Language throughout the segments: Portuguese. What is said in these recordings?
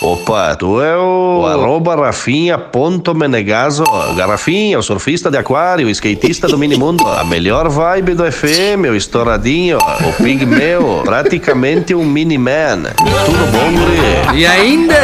Opa, tu é o, o arroba Rafinha.menegaso. Garrafinha, o surfista de aquário, o skatista do minimundo. A melhor vibe do FM, o estouradinho, o pigmeu, praticamente um mini-man. Tudo bom, guri? E ainda...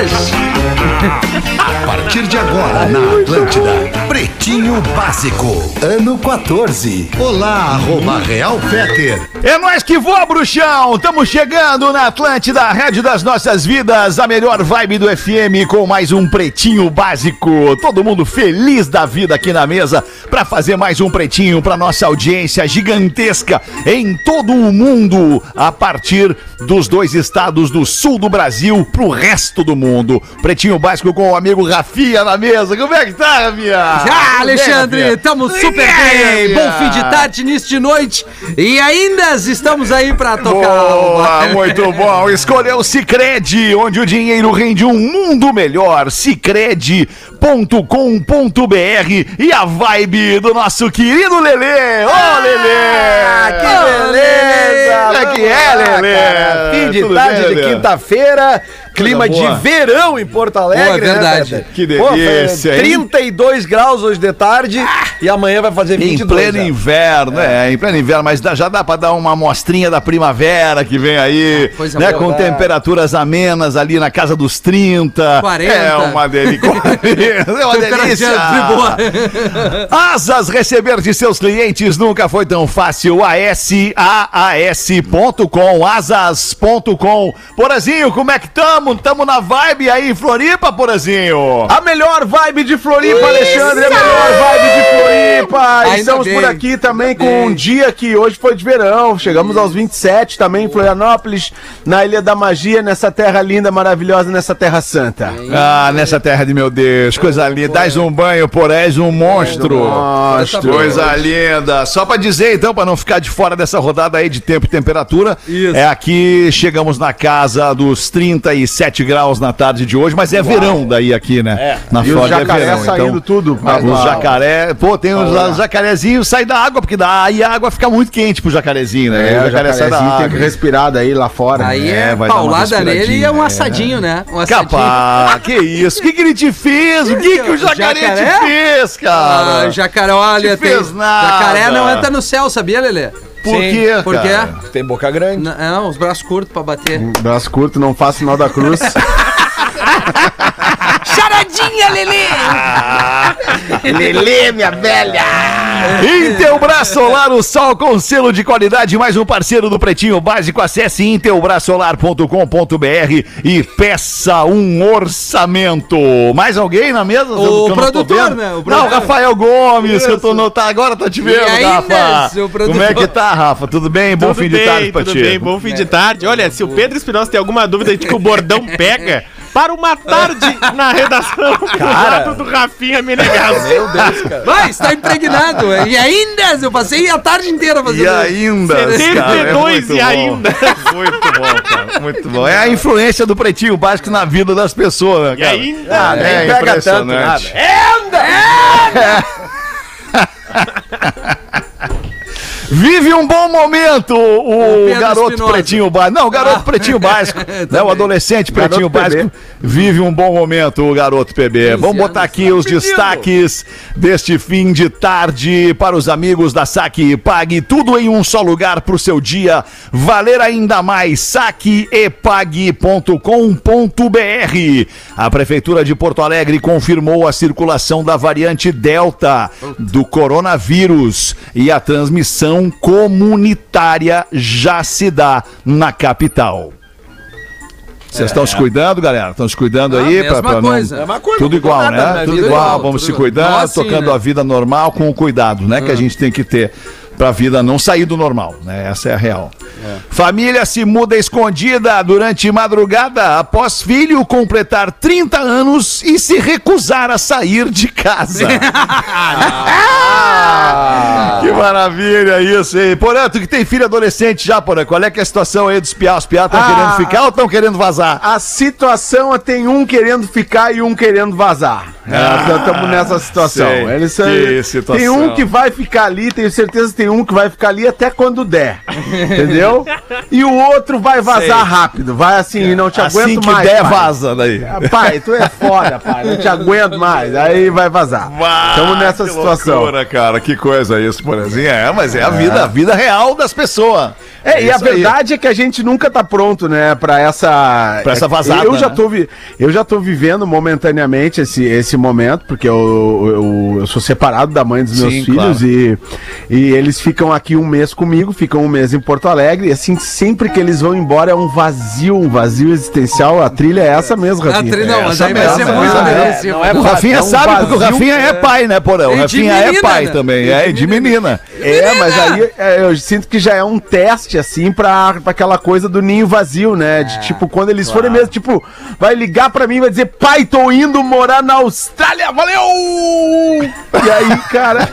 A partir de agora, na Atlântida, Pretinho Básico, ano 14. Olá, arroba Real Feter. É nós que voa, bruxão! Estamos chegando na Atlântida, a rede das nossas vidas, a melhor vibe do FM com mais um Pretinho Básico. Todo mundo feliz da vida aqui na mesa para fazer mais um Pretinho para nossa audiência gigantesca em todo o mundo, a partir dos dois estados do sul do Brasil pro resto do mundo. Pretinho Básico com o amigo Rafinha na mesa. Como é que tá, Rafinha? Ah, Alexandre, estamos super bem. Bom fim de tarde, início de noite. E ainda estamos aí para tocar. Boa, muito bom. Escolheu o Cicred, onde o dinheiro rende um mundo melhor. Cicred.com.br e a vibe do nosso querido Lelê. Ô, oh, Lelê! que beleza! Como é que é, Lelê? Fim de Tudo tarde bem, de quinta-feira, clima de verão em Porto Alegre, Boa, né, verdade. Peter? Que Pô, delícia, hein? 32 graus hoje de tarde e amanhã vai fazer Em 22. pleno já. inverno, é. em pleno inverno, mas já dá pra dar uma amostrinha da primavera que vem aí, coisa né, boa. com temperaturas amenas ali na casa dos 30. 40. É uma delícia. é uma delícia. Asas receber de seus clientes nunca foi tão fácil. ASAAS.com, asas.com. Porazinho, como é que tamo? Tamo na vibe aí em Floripa, Porazinho? A melhor vibe de Floripa, Alexandre, a melhor vibe de Floripa. Ainda Estamos bem, por aqui também com bem. um dia que hoje foi de verão. Chegamos aos 27 também em Florianópolis, na Ilha da Magia, nessa terra linda, maravilhosa, nessa terra santa. Ah, nessa terra de meu Deus, coisa linda. Dás um banho, por és um monstro. Monstro. Coisa linda. Só pra dizer, então, pra não ficar de fora dessa rodada aí de tempo e temperatura, Isso. é aqui, chegamos na casa dos 37 graus na tarde de hoje, mas é verão daí aqui, né? Na E o Flórida jacaré é verão. saindo então, tudo. ah, os Uau. jacaré, pô, tem os, os jacarezinhos saem da água, porque daí a água fica muito quente pro jacarezinho, né? É, o jacaré sai da jacarezinho tem água. que respirar daí lá fora. Aí É, é, vai paulada nele e é um respiradinha, assadinho, né? Um assadinho. Capaz, que isso? O que, que ele te fez? O que, que o jacaré, Jacaré? te fez, cara? Ah, jacaré, olha, Te fez tem- nada. jacaré não entra no céu, sabia, Lelê? Por Sim, quê, Por quê? cara? Tem boca grande. Não, não, os braços curtos pra bater. Braço curto, não faço sinal da cruz. Charadinha, Lelê! Lelê, minha velha! Intelbras Solar, o sol com selo de qualidade, mais um parceiro do Pretinho Básico. Acesse intelbrasolar.com.br e peça um orçamento. Mais alguém na mesa? O não produtor, né? O Não, produtor. Rafael Gomes, que eu tô no, tá, agora tá te vendo, E ainda, Rafa. Como é que tá, Rafa? Tudo bem? Bom Tudo fim de bem, tarde pra tudo ti. bem, bom fim de tarde. Olha, se o Pedro Espinosa tem alguma dúvida de que o bordão pega, para uma tarde na redação do lado do Rafinha Menegaso. Meu Deus, cara. Vai, está impregnado. E ainda, eu passei a tarde inteira fazendo E ainda, cara, é 72 muito e bom. ainda. Muito bom, cara. Muito bom. É a influência do pretinho básico na vida das pessoas, né, E cara? ainda. Ah, nem É pega tanto impressionante. nada. Vive um bom momento o, Pedro garoto Espinosa. pretinho básico. Não, o garoto pretinho básico. né, o adolescente pretinho Garoto básico vive um bom momento, o garoto PB. Vamos botar aqui os destaques deste fim de tarde para os amigos da Saque e Pague. Tudo em um só lugar para o seu dia valer ainda mais. saqueepague.com.br. A Prefeitura de Porto Alegre confirmou a circulação da variante Delta do coronavírus e a transmissão comunitária já se dá na capital. Vocês estão se cuidando, galera? Estão se cuidando Ah, aí? mesma não- coisa. É uma coisa, Tudo não igual, nada na né? Tudo igual, igual, vamos tudo se igual. cuidando, Nós sim, tocando né? a vida normal com o cuidado, né? Que a gente tem que ter. Pra vida não sair do normal, né? Essa é a real. Família se muda escondida durante madrugada após filho completar 30 anos e se recusar a sair de casa. que maravilha isso, hein? Porã, tu que tem filho adolescente já, Porã, qual é que é a situação aí dos piá? Os piá estão Ah. querendo ficar ou estão querendo vazar? A situação é tem um querendo ficar e um querendo vazar. Estamos nessa situação. sei. Eles Que situação. Tem um que vai ficar ali, tenho certeza que tem um que vai ficar ali até quando der. Entendeu? E o outro vai vazar rápido. Vai assim, não te assim aguento que mais. der, pai. vaza daí. Pai, tu é foda, pai. Não te aguento mais. Aí vai vazar. Estamos nessa que situação. Loucura, cara, que coisa isso, Porãzinho. É, mas é a vida, a vida real das pessoas. É, e a isso aí. verdade é que a gente nunca tá pronto, né, pra essa... Pra essa vazada, Eu já né? tô, vi... eu já tô vivendo momentaneamente esse, esse momento, porque eu, eu, eu sou separado da mãe dos meus Sim, filhos e, e eles ficam aqui um mês comigo, ficam um mês em Porto Alegre, e assim, sempre que eles vão embora é um vazio, um vazio existencial. A trilha é essa mesmo, A Rafinha. tri- não, mas essa aí vai ser mesmo, muito é, depressivo. não é O Rafinha é um sabe porque o vazio, Rafinha é pai, né, Porã? O Rafinha é menina, pai né? também, E é, de de menina. É, mas aí é, eu sinto que já é um teste, assim, pra, pra aquela coisa do ninho vazio, né? De tipo, quando eles forem mesmo, tipo, vai ligar pra mim e vai dizer, pai, tô indo morar na Austrália, valeu! E aí, cara,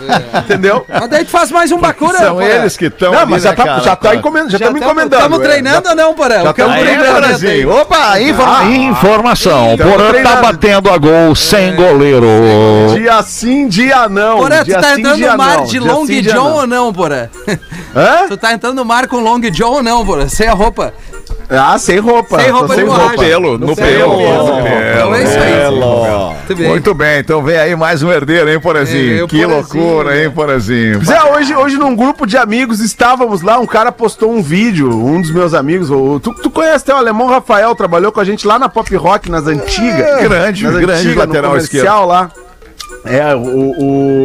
entendeu? Mas daí tu faz mais um São porra. eles que estão Não, mas já tá, já tá encomendando, já estamos encomendando. Estamos é, treinando ou não, Porã? já tamo treinando. Opa, informa- informação. Porã tá batendo a gol sem goleiro. Dia sim, dia não. Porã, tu tá entrando no mar de Long John ou não, Porã? Hã? Tu tá entrando no mar com Long John ou não, Porã? Sem a roupa. Ah, sem roupa. Sem roupa No borracha. pelo, no pelo. no Então é isso aí. pelo. Muito bem. Muito bem, então vem aí mais um herdeiro, hein, É, Porazinho? o Que Porazinho, loucura, né? hein, Porazinho? Zé, hoje, hoje num grupo de amigos estávamos lá, um cara postou um vídeo, um dos meus amigos, o, tu, tu conhece até o alemão Rafael, trabalhou com a gente lá na Pop Rock, nas antigas. É, grande, nas grande antigas, lateral comercial lá. É, o,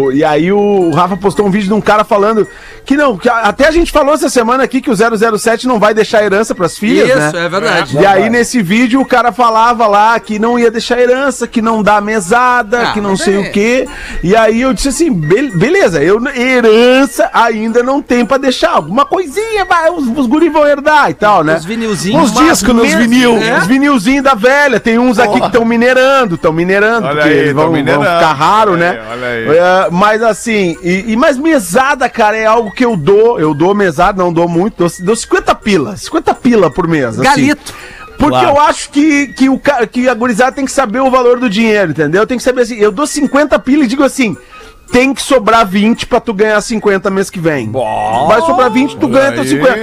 o- E aí o Rafa postou um vídeo de um cara falando que não, que até a gente falou essa semana aqui que o 007 não vai deixar herança pras filhas, Isso, né? é verdade. E aí, nesse vídeo, o cara falava lá que não ia deixar herança, que não dá mesada, Ah, que não sei é. o quê. E aí eu disse assim: "Be- beleza, eu, herança ainda não tem pra deixar. Alguma coisinha, vai, os, os guri vão herdar e tal, né? Os vinilzinhos. Uns discos nos vinil. é, Os vinilzinhos da velha. Tem uns aqui que estão minerando, estão minerando, Olha porque aí, eles vão, vão minerando. ficar raro, Olha né? aí, olha aí. É, mas assim, e, e mais mesada, cara, é algo que eu dou. Eu dou mesada, não dou muito, dou, dou 50 pila. 50 pila por mês. assim. Galito. Porque eu acho que, que, o, que a gurizada tem que saber o valor do dinheiro, entendeu? Tem que saber assim, eu dou 50 pila e digo assim, tem que sobrar 20 pra tu ganhar 50 mês que vem. Vai sobrar 20, tu ganha teu aí. 50.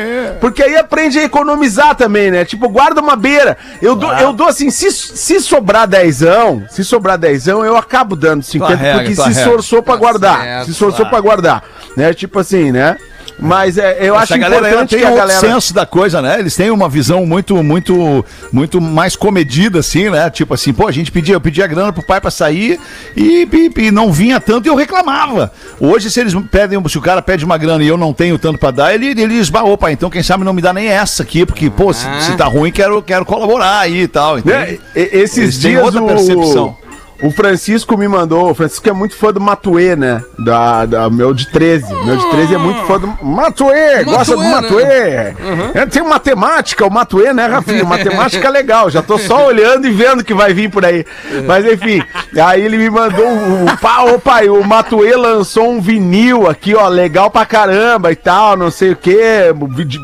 Porque aí aprende a economizar também, né? Tipo, guarda uma beira. Eu dou, eu dou assim, se, se sobrar dezão, se sobrar dezão, eu acabo dando 50, regra, porque se regra. esforçou pra Tá guardar. certo, se esforçou claro. pra guardar. Né? Tipo assim, né? Mas é, eu acho Essa galera ela importante tem que a galera... senso da coisa, né? Eles têm uma visão muito, muito, muito mais comedida, assim, né? Tipo assim, pô, a gente pedia, eu pedia grana pro pai pra sair e, e- e não vinha tanto e eu reclamava. Hoje, se eles pedem, se o cara pede uma grana e eu não tenho tanto pra dar, ele, ele esbarra, opa, então quem sabe não me dá nem essa aqui, porque, pô, se, se tá ruim, quero, quero colaborar aí e tal. Né? entende? E- Esses Eles têm dias outra o, percepção. O Francisco me mandou, o Francisco é muito fã do Matuê, né? Da, da- meu de 13. Meu de 13 é muito fã do Matuê, gosta do Matuê, Matuê. É, tem matemática, o Matuê, né, Rafinha? Matemática é legal, já tô só olhando e vendo que vai vir por aí. Mas enfim, aí ele me mandou o, o pá, ô pai, o Matuê lançou um vinil aqui, ó, legal pra caramba e tal, não sei o que,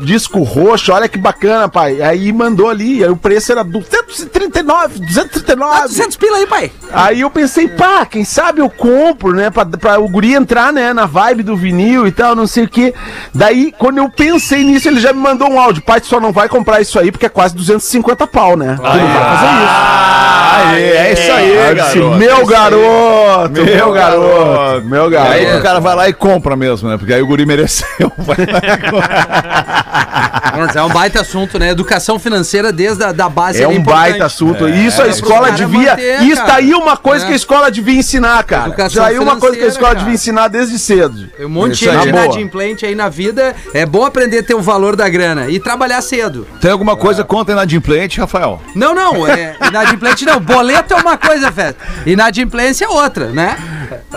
disco roxo, olha que bacana, pai. Aí mandou ali, aí o preço era 239, 239. Ah, 200 pila aí, pai. Aí eu pensei, pá, quem sabe eu compro, né? Pra, pra o guri entrar, né? Na vibe do vinil e tal, não sei o quê. Daí, quando eu pensei nisso, ele já me mandou um áudio. Pai, tu só não vai comprar isso aí porque é quase 250 pau, né? Tu não vai fazer Ah, é, é isso aí, isso. Aí eu disse, garoto. meu é isso aí. garoto, meu, Meu garoto, garoto. meu E garoto. aí o cara vai lá e compra mesmo, né? Porque aí o guri mereceu. Vai lá e compra. Mas é um baita assunto, né? Educação financeira desde a da base É ali um importante. baita assunto. isso a É, escola devia. manter, isso cara. tá aí uma coisa É. que a escola devia ensinar, cara. Educação Isso aí uma coisa que a escola cara. devia ensinar desde cedo. Tem um monte de inadimplente aí na vida. É bom aprender a ter o valor da grana e trabalhar cedo. Tem alguma coisa contra inadimplente, Rafael? Não, não, é, inadimplente não. Boleto é uma coisa, Fé. Inadimplência é outra, né?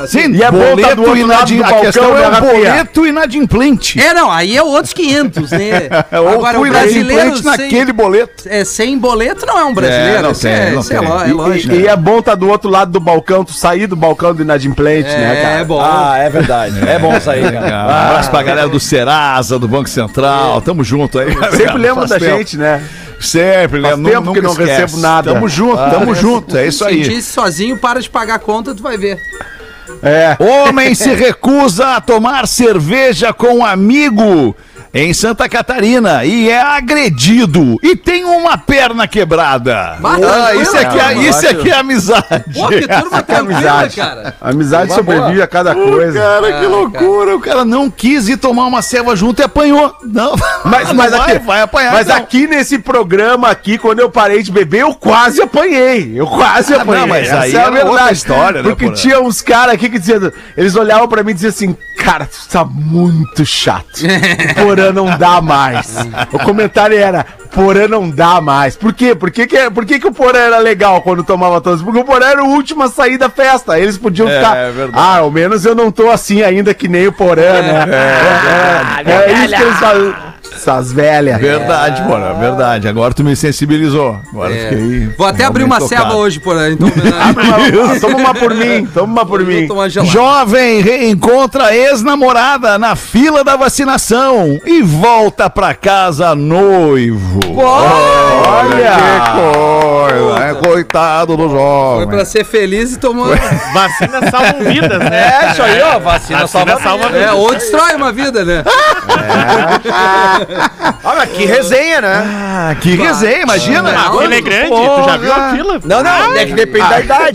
Sim, E é bom tá do outro lado inadi- do a balcão, questão né, é o Rafinha? boleto inadimplente. É, não, aí é outros 500, né? Ou Agora, o brasileiro inadimplente sem, naquele boleto. é, sem boleto não é um brasileiro. É, não tem, é, não é tem. lo- é E- lógico. E, e é bom tá do outro lado do balcão, tu sair do balcão do inadimplente, né, cara? É bom. Ah, é verdade. É bom aí, cara. Um abraço pra galera do Serasa, do Banco Central. Tamo junto aí. Sempre lembra da tempo. gente, né? Sempre, Faz lembra. tempo que não recebo nada. Tamo junto, tamo junto. É isso aí. Sentir-se sozinho, para de pagar a conta, tu vai ver. É. Homem se recusa a tomar cerveja com um amigo em Santa Catarina e é agredido e tem uma perna quebrada. Mas Ah, isso aqui, é, cara, isso aqui é amizade. Pô, que turma tranquila, Amizade. cara. Amizade Uma sobrevive a cada coisa. Cara, que loucura. O cara não quis ir tomar uma ceva junto e apanhou. Não, Mas, não mas, vai, aqui, vai apanhar. mas não. aqui nesse programa aqui, quando eu parei de beber, eu quase apanhei. Eu quase Ah, apanhei. não, mas Essa aí é a outra verdade. história, né, Porque Porã? tinha uns caras aqui que diziam, eles olhavam pra mim e diziam assim, cara, tu tá muito chato. O Porã não dá mais. O comentário era, Porã não dá mais. Por quê? Por que, que, por que, que o Porã era legal quando tomava todos? Porque o Porã era o último a sair da festa. Eles podiam É, ficar. é verdade. ah, ao menos eu não tô assim ainda que nem o Porã, né? É, é, é isso que eles falam. Essas velhas. Verdade, Porã, verdade. Agora tu me sensibilizou. Agora É. fiquei. Vou até abrir uma tocado. hoje, por aí. Então, Toma, toma uma por mim, toma uma por mim. Jovem reencontra ex-namorada na fila da vacinação e volta pra casa noivo. Olha! Que coisa, é coitado do Foi jovem. pra ser feliz e tomou. Vacina salvam vidas, né? É isso aí, ó. Vacina, Vacina salva salva vidas. É, ou destrói uma vida, né? Olha, que resenha, né? Ah, que resenha, imagina. A fila é grande, tu já viu a fila? Não, não, é que depende da idade.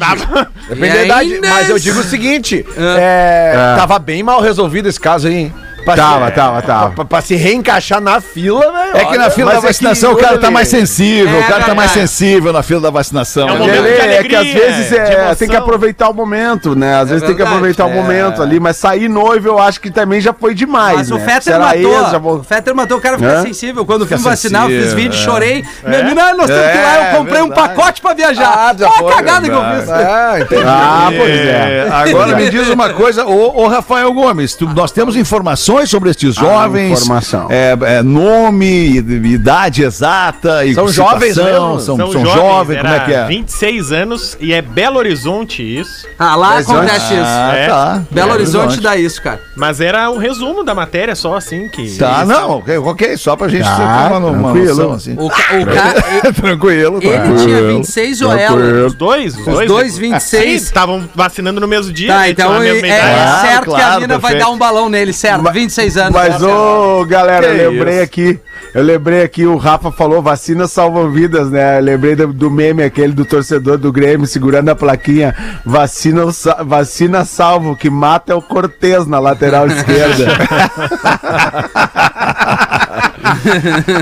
Depende E da idade. Mas eu digo o seguinte: Ah. é, Ah. tava bem mal resolvido esse caso aí, hein? Pra Tava, se- tava, tava. Pra, pra se reencaixar na fila, velho. É que na olha, fila da é vacinação o cara tá mais sensível, É o cara tá mais sensível na fila da vacinação. É um né? de é que às vezes é, tem que aproveitar o momento, né? Às vezes tem que aproveitar o momento ali, mas sair noivo eu acho que também já foi demais. Mas o né? Fetter matou. ex, já vou- O Fetter matou o cara ficar Hã? sensível. Quando Fica fui vacinar, eu fiz vídeo, é. chorei. Minha menina, nós temos que ir lá, É, eu comprei um pacote pra viajar. Ah, foi, a cagada que eu fiz. Ah, entendi. Ah, pois é. Agora me diz uma coisa, ô, Rafael Gomes, nós temos informações sobre estes jovens, informação. é, é, nome, idade exata, e São jovens mesmo? são, são, jovens, como é que é? 26 anos e é Belo Horizonte isso. Ah, lá Mas acontece isso. Ah, É. tá. Belo Horizonte dá isso, cara. Mas era o resumo da matéria só assim que. Tá, não, ok, ok, só pra gente Tá, ter uma, uma tranquilo. noção assim. O, ca- o cara, tranquilo, ele tranquilo. tinha 26 ou ela? Os dois? Os, Os dois 26. estavam vacinando no mesmo dia. Tá, então é, é. Ah, certo que a claro, mina vai perfeito. dar um balão nele, certo? 26 anos. Mas, ô, galera, eu lembrei isso. aqui. Eu lembrei aqui, o Rafa falou vacina salva vidas, né? Eu lembrei do, do meme aquele do torcedor do Grêmio segurando a plaquinha. Vacina, vacina salvo, que mata é o Cortez na lateral esquerda.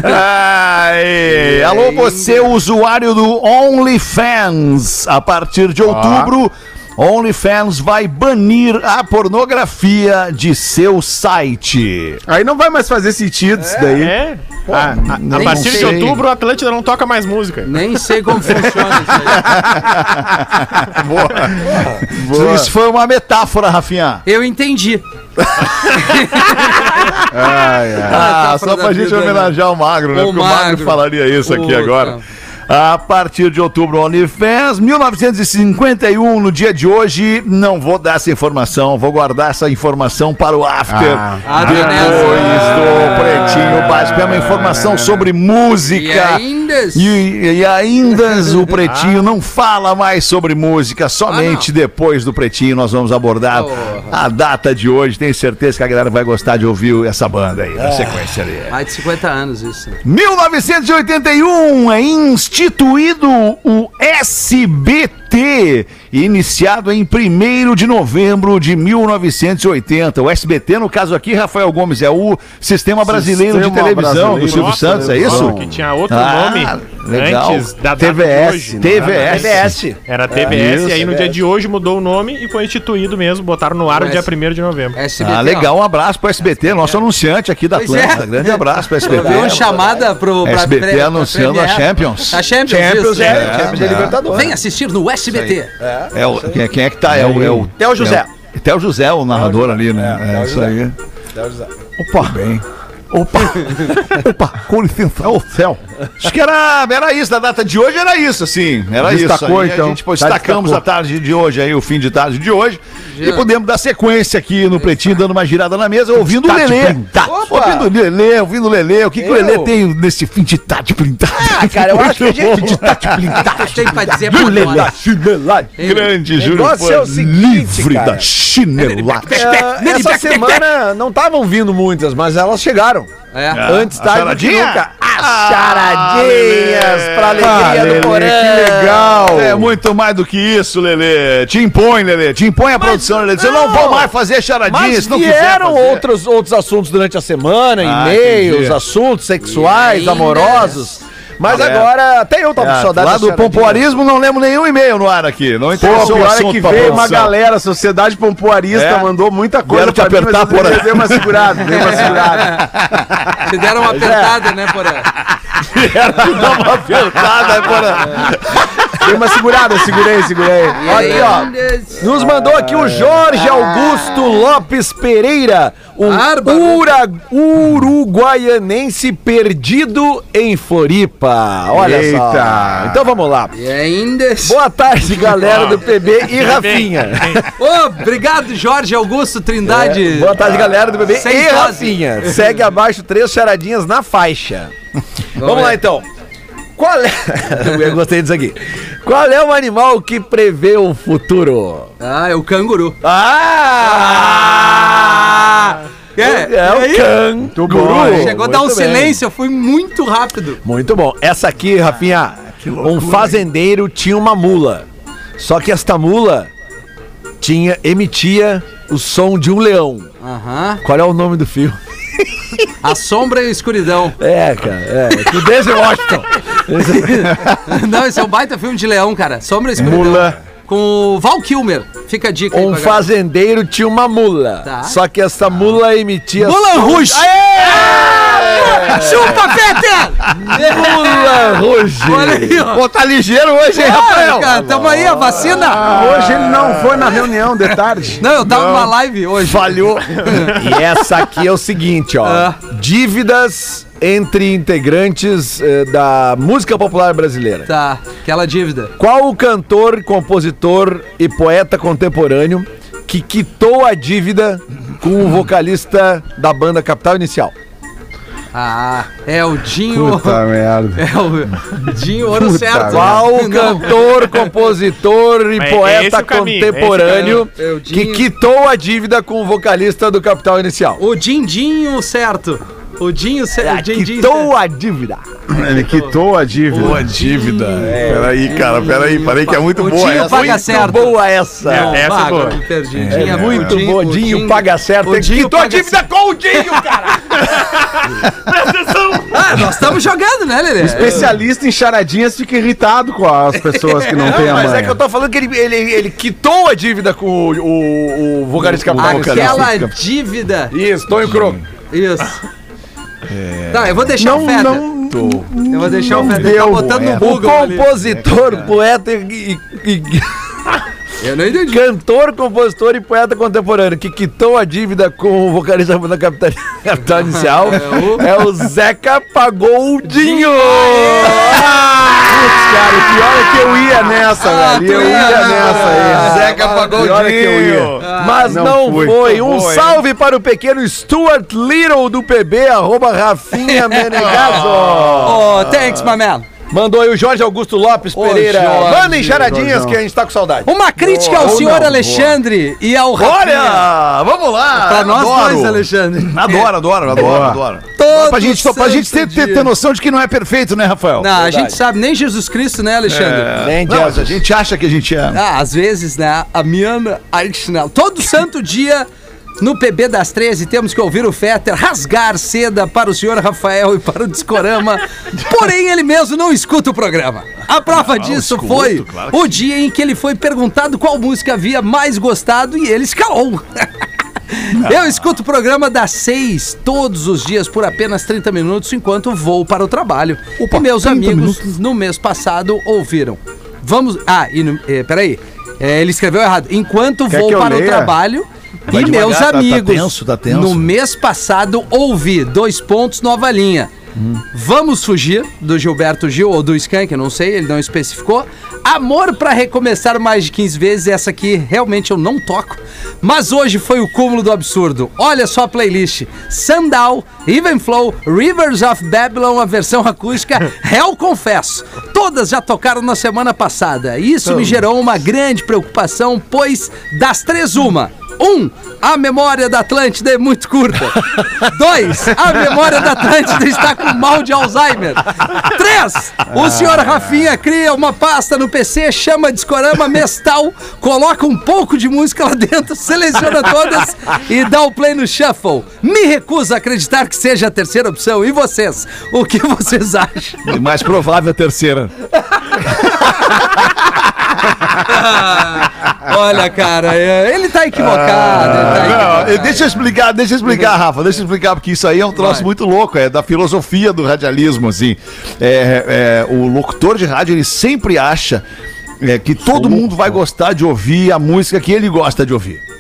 Ai, alô, você, usuário do OnlyFans. A partir de outubro, OnlyFans vai banir a pornografia de seu site. Aí não vai mais fazer sentido isso daí. É. a, a- a não partir de outubro, o Atlântida não toca mais música. Nem sei como funciona isso aí. Isso foi uma metáfora, Rafinha. Eu entendi. Ai, ai. Ah, só pra gente vida, né? homenagear o Magro, né? O Porque o Magro Magro. falaria isso aqui Puta. agora. A partir de outubro, OnlyFans, 1951, no dia de hoje, não vou dar essa informação, vou guardar essa informação para o after. Ah, ah, depois do Pretinho Básico. É uma informação sobre E música. ainda. E, e ainda o Pretinho não fala mais sobre música, somente Ah, depois do Pretinho nós vamos abordar Porra. A data de hoje. Tenho certeza que a galera vai gostar de ouvir essa banda aí, na sequência ali. Mais de 50 anos isso. 1981 é instituído o SBT, iniciado em 1 de novembro de 1980. O SBT, no caso aqui, Rafael Gomes, é o Sistema Brasileiro de Sistema Televisão do Brasileiro Silvio Nossa, Santos, é isso? Que tinha outro Ah, nome legal. antes da data TVS, de hoje. né? TVS. TBS. Era TBS, isso, e aí no TBS. dia de hoje mudou o nome e foi instituído mesmo, botaram no ar o O dia S- 1 de novembro. SBT, Ah, legal. Um abraço pro SBT, nosso anunciante aqui da Atlanta. é. Grande abraço pro SBT. Deu uma chamada pro SBT anunciando a Champions. A Champions, Champions, isso. é, Champions é Libertadores. Vem assistir no SBT. É o, quem, é- quem é que tá? É o, é o Theo José. É o, Theo José, o narrador ali, né? É, isso aí. Opa, bem. Opa, opa, com licença. É o céu. Acho que era, era isso, da data de hoje era isso, assim. Era Destacou, isso. Aí então. A gente pô, Tá destacamos destacou. a tarde de hoje aí, o fim de tarde de hoje. E podemos dar sequência aqui no Pretinho, dando uma girada na mesa, ouvindo o Lelê. Ouvindo o Lelê, ouvindo o Lelê. O que, que o Lelê tem nesse fim de tarde plintado? Ah, cara, eu acho que a gente. O que tem pra dizer pra Lelê, chinelagem. Grande, Júlio. é o seguinte, Livre cara. da chinelagem. É, essa semana não estavam vindo muitas, mas elas chegaram. É. Antes a tarde do que charadinha? nunca. As charadinhas pra alegria Ah, do Lelê, Porã. que legal. É muito mais do que isso, Lelê. Te impõe, Lelê. Te impõe a produção, Lelê. Você não não. vou mais fazer charadinha Mas não vieram fazer. outros, outros assuntos durante a semana, Ah, e-mails, entendi. assuntos sexuais, amorosos. Mas É. agora, até eu tava com É, saudade lá do pompoarismo não lembro nenhum e-mail no ar aqui. Não Pô, interessou o pior é assunto que veio uma galera, a Sociedade Pompoarista É. mandou muita coisa Vieram te pra mim, apertar, mas eu porra. Dei uma segurada, dei uma segurada. Te deram uma apertada, né, Porã? Dá uma apertada, porra. Dei uma segurada, segurei, segurei. Aqui, ó. Nos mandou aqui o Jorge Augusto Lopes Pereira, um ura, uruguaianense perdido em Floripa. Olha só. Eita. Então vamos lá. E ainda. Boa tarde, galera do PB e Rafinha. Ô, obrigado, Jorge Augusto Trindade. É, boa tarde, galera do PB Sem e dose. Rafinha. Segue abaixo três charadinhas na faixa. Vamos lá então. Qual é. Eu gostei disso aqui. Qual é o animal que prevê o futuro? Ah, é o canguru. Ah! É, É aí? o canguru. Chegou a dar um bem. silêncio, fui muito rápido. Muito bom. Essa aqui, Rafinha, um fazendeiro tinha uma mula. Só que esta mula tinha emitia o som de um leão. Aham. Qual é o nome do filme? A sombra e a escuridão. É, cara, é. Do Denzel Washington. Não, esse é um baita filme de leão, cara. Sombra e escuridão. Mula. Com o Val Kilmer. Fica a dica aí Um galera. fazendeiro tinha uma mula. Tá. Só que essa mula emitia. Mulan som- Rouge! Chupa, Peter! Mula Rouge! Olha aí, ó. Pô, tá ligeiro hoje, hein, Ah, Rafael? cara, tamo aí, a vacina. Hoje ele não foi na reunião de tarde. Não, eu tava numa live hoje. Falhou. e essa aqui é o seguinte, ó. Ah. Dívidas entre integrantes eh, da música popular brasileira. Tá, aquela dívida. Qual o cantor, compositor e poeta contemporâneo que quitou a dívida com o vocalista da banda Capital Inicial? Ah, é o Dinho. Puta merda. É o Dinho Ouro Puta Certo. Qual cantor, compositor e É, é poeta esse o caminho, contemporâneo é que quitou a dívida com o vocalista do Capital Inicial? O Dindinho certo. O Dinho certo. O Dindinho Quitou a dívida. Ele quitou a dívida. Boa dívida. Peraí, cara, peraí. Parei que é muito O boa Dinho essa. paga hein? certo. Boa essa. É, essa é Ah, boa. perdi. É Dinho, muito o Dinho- Dinho paga certo. o Dinho quitou a dívida com o Dinho, cara. Ah, nós estamos jogando, né, Lelê? Especialista em charadinhas fica irritado com as pessoas que não, têm a Mas manha. é que eu tô falando que ele, ele, ele quitou a dívida com o, o, o vocalista Capital. Aquela dívida. Isso, Tonho Croco. Isso. Tá, eu vou deixar Não, o Feta. não, Eu vou deixar o não Feta. Ele tá botando no é. O Google ali. compositor, poeta e, e- e- Eu não entendi. cantor, compositor e poeta contemporâneo que quitou a dívida com o vocalista da Capital, Capital Inicial é o Zeca Pagodinho. Putz, cara, o pior é que eu ia nessa, Ah, velho. Eu ia, ia nessa aí. Zeca Pior é que eu ia. Pagodinho. Mas não não, fui. foi. Um Foi. salve para o pequeno Stuart Little do PB, arroba Rafinha Menegaso. Oh, thanks, my man. Mandou aí o Jorge Augusto Lopes Ô, Pereira. Jorge, Mandem charadinhas Jorjão. que a gente tá com saudade. Uma crítica ao senhor não, Alexandre e ao Rafinha. Olha, vamos lá. Pra nós adoro. dois, Alexandre. Adoro, adoro, adoro, Boa. adoro. Todo Pra gente, pra gente ter, ter, ter noção de que não é perfeito, né, Rafael? Não, a gente sabe, nem Jesus Cristo, né, Alexandre? Nem Não, mas a gente acha que a gente é. Ah, às vezes, né? A Miana Archnell. Todo santo dia, no PB das 13, temos que ouvir o Fetter rasgar seda para o senhor Rafael e para o Discorama. Porém, ele mesmo não escuta o programa. A prova disso escuto, foi claro o dia em que ele foi perguntado qual música havia mais gostado e ele escalou. Eu escuto o programa das seis todos os dias por apenas 30 minutos enquanto vou para o trabalho. e meus amigos no mês passado ouviram Vamos. Ah, e no, eh, peraí. É, ele escreveu errado. Enquanto Quer vou que para o leia? trabalho. Vai e devagar, meus tá- tá amigos. tenso, tá tenso. No mês passado ouvi dois pontos nova linha. Vamos fugir do Gilberto Gil ou do Skank, eu não sei, ele não especificou. Amor pra recomeçar mais de 15 vezes, essa aqui realmente eu não toco. Mas hoje foi o cúmulo do absurdo. Olha só a playlist: Sandal, Even Flow, Rivers of Babylon, a versão acústica, Hell Confesso. Todas já tocaram na semana passada. Isso me gerou uma grande preocupação, pois das três, uma. Um, a memória da Atlântida é muito curta. Dois, a memória da Atlântida está com mal de Alzheimer. Três, o senhor Rafinha cria uma pasta no PC, chama Discorama Mestal, coloca um pouco de música lá dentro, seleciona todas e dá o play no shuffle. Me recuso a acreditar que seja a terceira opção. E vocês? O que vocês acham? E mais provável a terceira. Olha, cara, é, ele tá equivocado. Ele tá Não, deixa eu explicar, deixa eu explicar, Rafa, deixa eu explicar, porque isso aí é um troço Vai. muito louco, é da filosofia do radialismo, assim. É, é, o locutor de rádio, ele sempre acha é, que todo mundo vai gostar de ouvir a música que ele gosta de ouvir.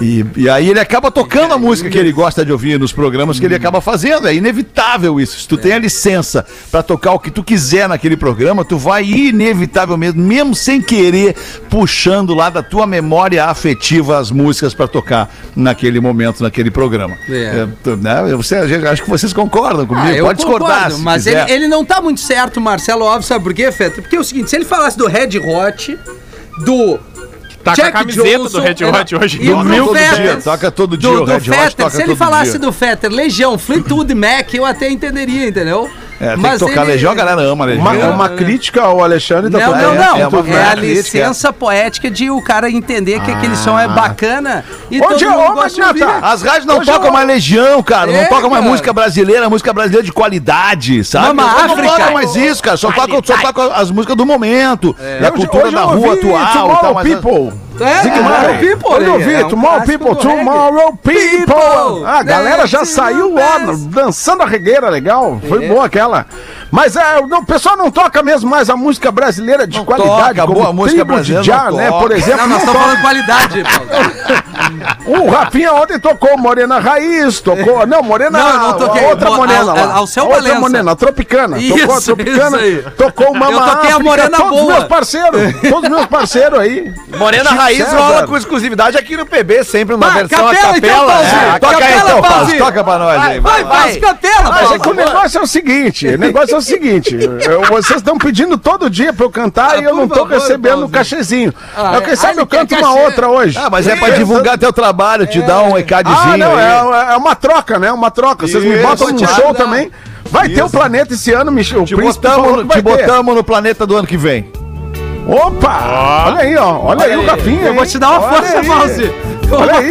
E, e aí ele acaba tocando a música que ele gosta de ouvir nos programas que ele acaba fazendo. É inevitável isso. Se tu tem a licença pra tocar o que tu quiser naquele programa, tu vai inevitavelmente, mesmo sem querer, puxando lá da tua memória afetiva as músicas pra tocar naquele momento, naquele programa. É. tu- né? Você, acho que vocês concordam comigo. Ah, Pode discordar. concordo, se mas ele, ele não tá muito certo, Marcelo Alves, sabe por quê, Feta? Porque é o seguinte, se ele falasse do Red Hot, do Tá com a Jack camiseta Johnson, do Red Hot é, hoje. e Toca do todo dia, Fetter, toca todo dia, do, o Red Hot toca se ele falasse dia. do Fetter, Legião, Fleetwood Mac, eu até entenderia, entendeu? É, tem que tocar Legião, a galera ama Legião. Uma, é uma crítica ao Alexandre da Não, não, não. é É, uma a licença poética de o cara entender que aquele som é bacana e Onde todo é? mundo gosta de. As rádios não Hoje tocam mais Legião, cara. É, não tocam mais música brasileira, música brasileira de qualidade, sabe? Mama não, África. tocam mais isso, cara. Só tocam, só tocam as músicas do momento, da Hoje- cultura hoje da rua atual Tomorrow tal. Mas, People. É, Tomorrow Marley. People, Hoje eu ouvi é um Tomorrow People. Tomorrow People. People. Ah, a galera já saiu best. dançando a regueira, legal. Foi É. boa aquela. Mas é, não, o pessoal não toca mesmo mais a música brasileira de qualidade. toca, como boa música Tribo de brasileira Já, não né? Por exemplo, Não, nós não estamos falando de qualidade. O Rafinha ontem tocou Morena Raiz, tocou. Não, Morena. Não, não toquei. a Outra Mo- Morena. lá. ao seu A outra Valença. Morena, a Tropicana. Isso, tocou a Tropicana. isso aí. Tocou o Mama Eu toquei a África, Morena todos boa. meus parceiros. Todos meus parceiros aí. Morena Chico Raiz César. rola com exclusividade aqui no PB, sempre uma Vai, versão capela, a então, capela. Pauzinho. É, toca aí Capela, então, Paulo. Pauzinho. Toca pra nós aí. Vai, faz capela, Mas é que o negócio é o seguinte, o negócio é o seguinte, eu- vocês estão pedindo todo dia pra eu cantar Ah, e eu não tô favor, recebendo o cachezinho. Ah, eu, quem é. sabe Ah, eu canto uma cachê. outra hoje. Ah, mas é pra divulgar teu trabalho, te dar um recadinho Ah, não, aí. é, é uma troca, né? Uma troca. Vocês me Isso, botam no show também. Vai ter o planeta esse ano, Michel. O Te Príncipe botamos, te botamos no planeta do ano que vem. Opa! Olha aí, ó. Olha, aí o Rafinha. Eu vou te dar uma Olha força, aí. Vou Olha aí.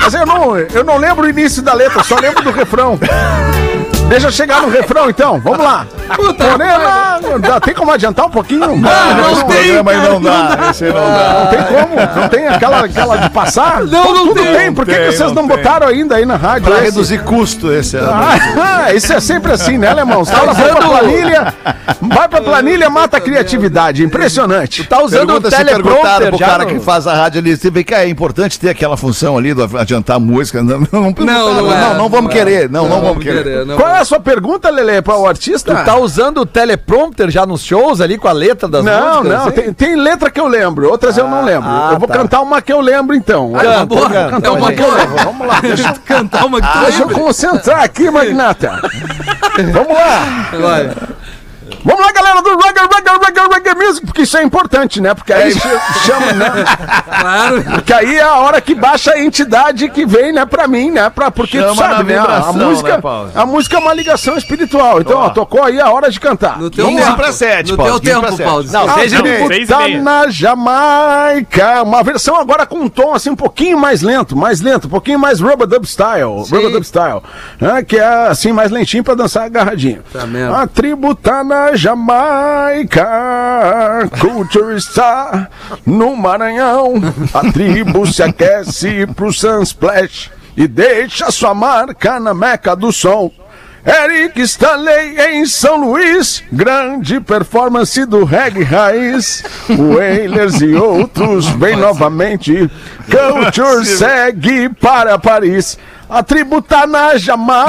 Mas eu não, eu não lembro o início da letra, só lembro do refrão. Deixa eu chegar no refrão, então. Vamos lá. Morena, dá- tem como adiantar um pouquinho? não Esse tem, programa aí cara, não dá. Esse aí não dá. Não tem como? Não tem aquela, aquela de passar? Não, Pô, não tudo tem. tem. Por que, Não que tem, vocês não, não tem. botaram ainda aí na rádio? Pra esse? reduzir custo esse ano. Ah, isso é sempre assim, né, alemão? Os caras vão pra planilha, vai pra planilha, mata a criatividade. Impressionante. Tá usando Pergunta o se perguntaram teleprompter pro cara que faz a rádio ali, você vê que é importante ter aquela função ali do adiantar a música. Não, não, não, não é, não, não vamos não é. querer. Não, não, vamos querer. Não. Qual é a sua pergunta, Lele, para o artista? Tu tá usando o teleprompter já nos shows ali com a letra das Não, músicas? não, assim? tem, tem letra que eu lembro, outras eu não lembro. ah, eu vou tá. cantar uma que eu lembro, então. Canta, boa. cantar É uma que eu boa. lembro. Vamos lá, deixa, Cantar uma que tu deixa eu concentrar aqui, Magnata. Vamos lá. Vai. Vamos lá, galera do Reggae, Reggae, Reggae, Reggae Music, porque isso é importante, né? Porque aí ch- chama, né? Claro. Porque aí é a hora que baixa a entidade que vem, né, pra mim, né? Pra, porque tu Chama na sabe, né? A, vibração, música, né, a música é uma ligação espiritual. Então, ó, tocou aí a hora de cantar. No teu 15 tempo. pra sete, No Paulo, teu 15 pra tempo, sete. Paulo. Não, seja meia. na Jamaica. Uma versão agora com um tom assim um pouquinho mais lento, mais lento, um pouquinho mais rubber dub style, Sim. rubber dub style, né? que é assim mais lentinho pra dançar agarradinho. Tá mesmo. A tribo tá na Jamaica, Culture está no Maranhão. A tribo se aquece pro Sunsplash e deixa sua marca na meca do som. Eric Stanley em São Luís, grande performance do reggae raiz. Wailers e outros bem novamente. Culture segue para Paris. A tribo tá na Jamaica.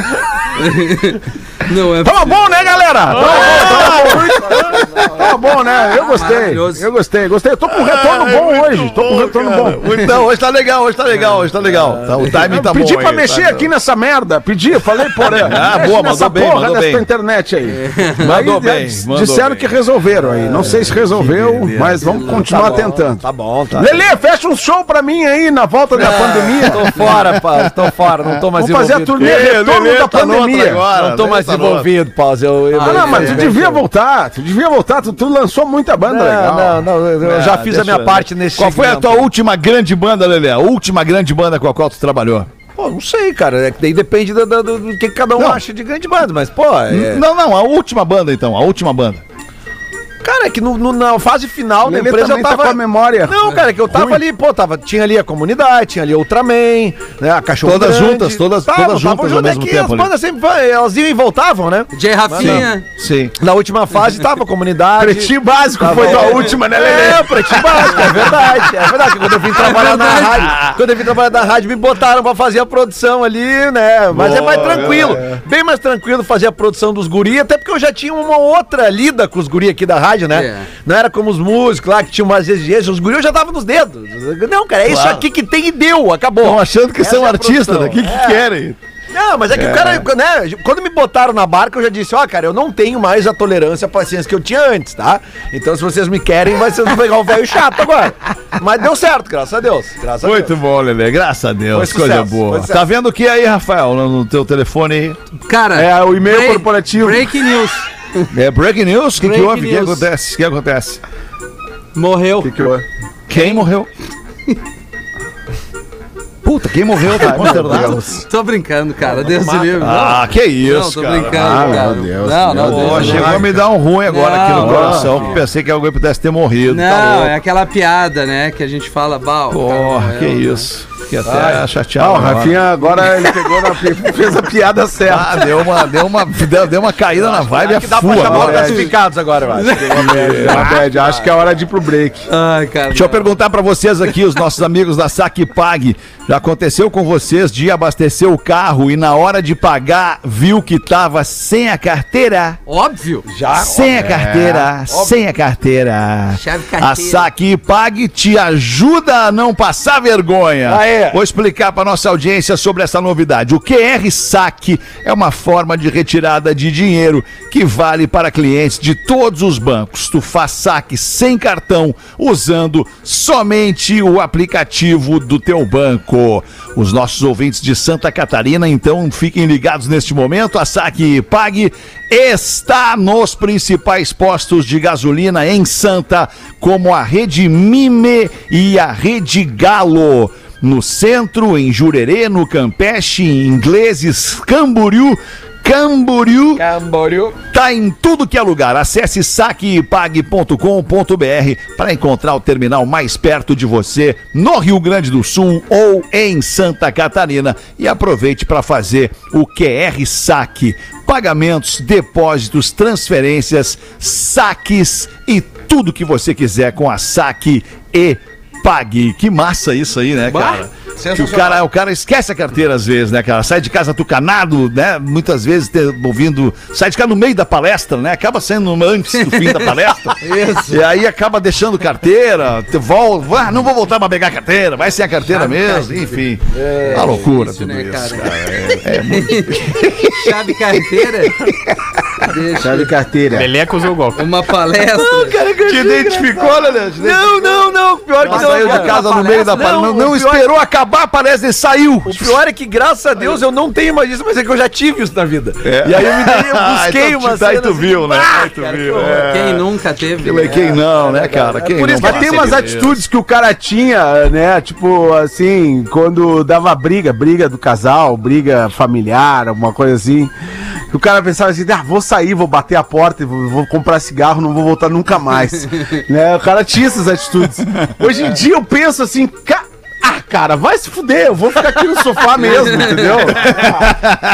Não é Tava bom, né, galera? Tava bom, tava bom. Tava bom, né? Eu gostei. Eu gostei, gostei. Eu tô com um retorno bom hoje. Tô com um retorno bom. Então, hoje tá legal, hoje tá legal, hoje tá legal. Tá, o timing tá bom. Pedi pra aí, mexer tá- aqui nessa merda. Pedi, falei, porra. Ah, mexe boa, mandou bem, porra mandou bem. internet aí. Mandou Aí, bem, Disseram bem. que resolveram aí. Não sei se resolveu, mas vamos continuar tentando. Tá bom, tá. Lelê, fecha um show pra mim aí na volta da pandemia. Tô fora, Paulo, tô fora, não tô mais Vamos fazer a turnê retorno da tá agora. Não tô mais envolvido, Paulo. Eu, eu, Ah, não, mas tu eu- devia voltar. Tu devia voltar. Tu, tu lançou muita banda legal. Não, não, não, eu já Ah, fiz a minha eu- parte nesse Qual foi a tua última grande banda, Lelê? A última grande banda com a qual tu trabalhou? Pô, não sei, cara. É que daí depende do, do- do que cada um Não. acha de grande banda, mas, pô, é... Não, não, a última banda então, a última banda. Cara, é que no, no- na fase final da empresa eu também tá tava. com a memória Não, cara, é que eu tava ruim. ali, pô, tava, tinha ali a comunidade, tinha ali Ultraman, né, a Cachorro Todas Grande. juntas, todas- Tava, todas tava juntas junto, ao é mesmo que tempo As bandas sempre elas iam e voltavam, né? Jay Rafinha. Sim. Na última fase tava a comunidade. Pretinho básico Tava- foi tua última, né, Lelê? É, pretinho básico, é verdade. É verdade. Quando eu vim trabalhar na rádio, quando eu vim trabalhar na rádio, me botaram pra fazer a produção ali, né? Mas é mais tranquilo. Bem mais tranquilo fazer a produção dos guri, até porque eu já tinha uma outra lida com os guri aqui da rádio, né? É. Não era como os músicos lá que tinham umas exigências, os guri eu já tava nos dedos. Não, cara, é isso Claro. aqui que tem e deu, acabou. Estão achando que Essa são é a artistas, né? O que, que É. querem? Não, mas é que o cara, né? Quando me botaram na barca, eu já disse, ó, cara, eu não tenho mais a tolerância, a paciência que eu tinha antes, tá? Então, se vocês me querem, vai ser pegar o velho chato agora. Mas deu certo, graças a Deus. Graças a Muito Deus. bom, Lelê. Graças a Deus. Foi Coisa sucesso, boa. Tá vendo o que aí, Rafael, no, no teu telefone aí? Cara. É, o e-mail break- corporativo. Breaking news. É breaking news? O que, que houve? O que acontece? O que acontece? Morreu. Que que eu- Quem morreu? Puta, quem morreu? Tá consternado. Tô brincando, cara. Deus me livre. Ah, que não, isso, tô cara. brincando, Ah, cara. meu Deus, não, não, Deus. Chegou a me dar um ruim agora aqui no Não, coração, que pensei que alguém pudesse ter morrido. tá Não, louco. é aquela piada, né? Que a gente fala, bal. Porra, cara, que eu- isso. Fiquei até chateado. Ah, o agora. Rafinha agora ele pegou na fez a piada certa. Ah, deu uma, deu uma, deu, deu uma caída na vibe, é que dá pra full chamar agora. os classificados agora, eu acho. É, acho que é hora de ir pro break. Ai, cara. Deixa eu perguntar pra vocês aqui, os nossos amigos da Saque Pag. Já aconteceu com vocês de abastecer o carro e na hora de pagar viu que tava sem a carteira? Óbvio. Já. Sem a carteira, sem a carteira. Chave carteira. A Saque Pag te ajuda a não passar vergonha. Aê. Vou explicar para nossa audiência sobre essa novidade. O QR Saque é uma forma de retirada de dinheiro que vale para clientes de todos os bancos. Tu faz saque sem cartão usando somente o aplicativo do teu banco. Os nossos ouvintes de Santa Catarina, então, fiquem ligados neste momento. A Saque Pague está nos principais postos de gasolina em Santa, como a Rede Mime e a Rede Galo. No centro, em Jurerê, no Campeche, em Ingleses, Camboriú, Camboriú, Camboriú. Tá em tudo que é lugar. Acesse saquepague.com.br para encontrar o terminal mais perto de você no Rio Grande do Sul ou em Santa Catarina e aproveite para fazer o QR Saque. Pagamentos, depósitos, transferências, saques e tudo que você quiser com a Saque e Pague. Que massa isso aí, né, cara? Que o cara, o cara esquece a carteira às vezes, né, cara? Sai de casa tucanado, né? Muitas vezes te- ouvindo. Sai de casa no meio da palestra, né? Acaba saindo antes do fim da palestra. Isso. E aí acaba deixando carteira, te volta, ah, não vou voltar pra pegar a carteira, vai sem a carteira mesmo, enfim. uma loucura Isso, tudo né, isso, cara? cara. É, é muito Chave carteira. Deixa. Chave carteira. Leleco usou golpe. Uma palestra. Te identificou, Lelê? Não, não, não. Pior que Não, não. saiu de cara. casa no meio da palestra. Não, Não, não esperou acabar a palestra e saiu. O pior é que, graças a Deus, eu não tenho mais isso, mas é que eu já tive isso na vida. É. E aí eu me dei, eu Ah, busquei então uma tu- aí tu assim, viu, né? ah, Aí tu cara, viu, é. Quem nunca teve? Quem, quem não, né, cara? Quem por isso que Mas tem umas atitudes que o cara tinha, né? Tipo, assim, quando dava briga, briga do casal, briga familiar, alguma coisa assim. Que o cara pensava assim, ah, vou sair, vou bater a porta, vou, vou comprar cigarro, não vou voltar nunca mais. né? O cara tinha essas atitudes. Hoje em dia eu penso assim, ca... Ah, cara, vai se fuder, eu vou ficar aqui no sofá mesmo, entendeu?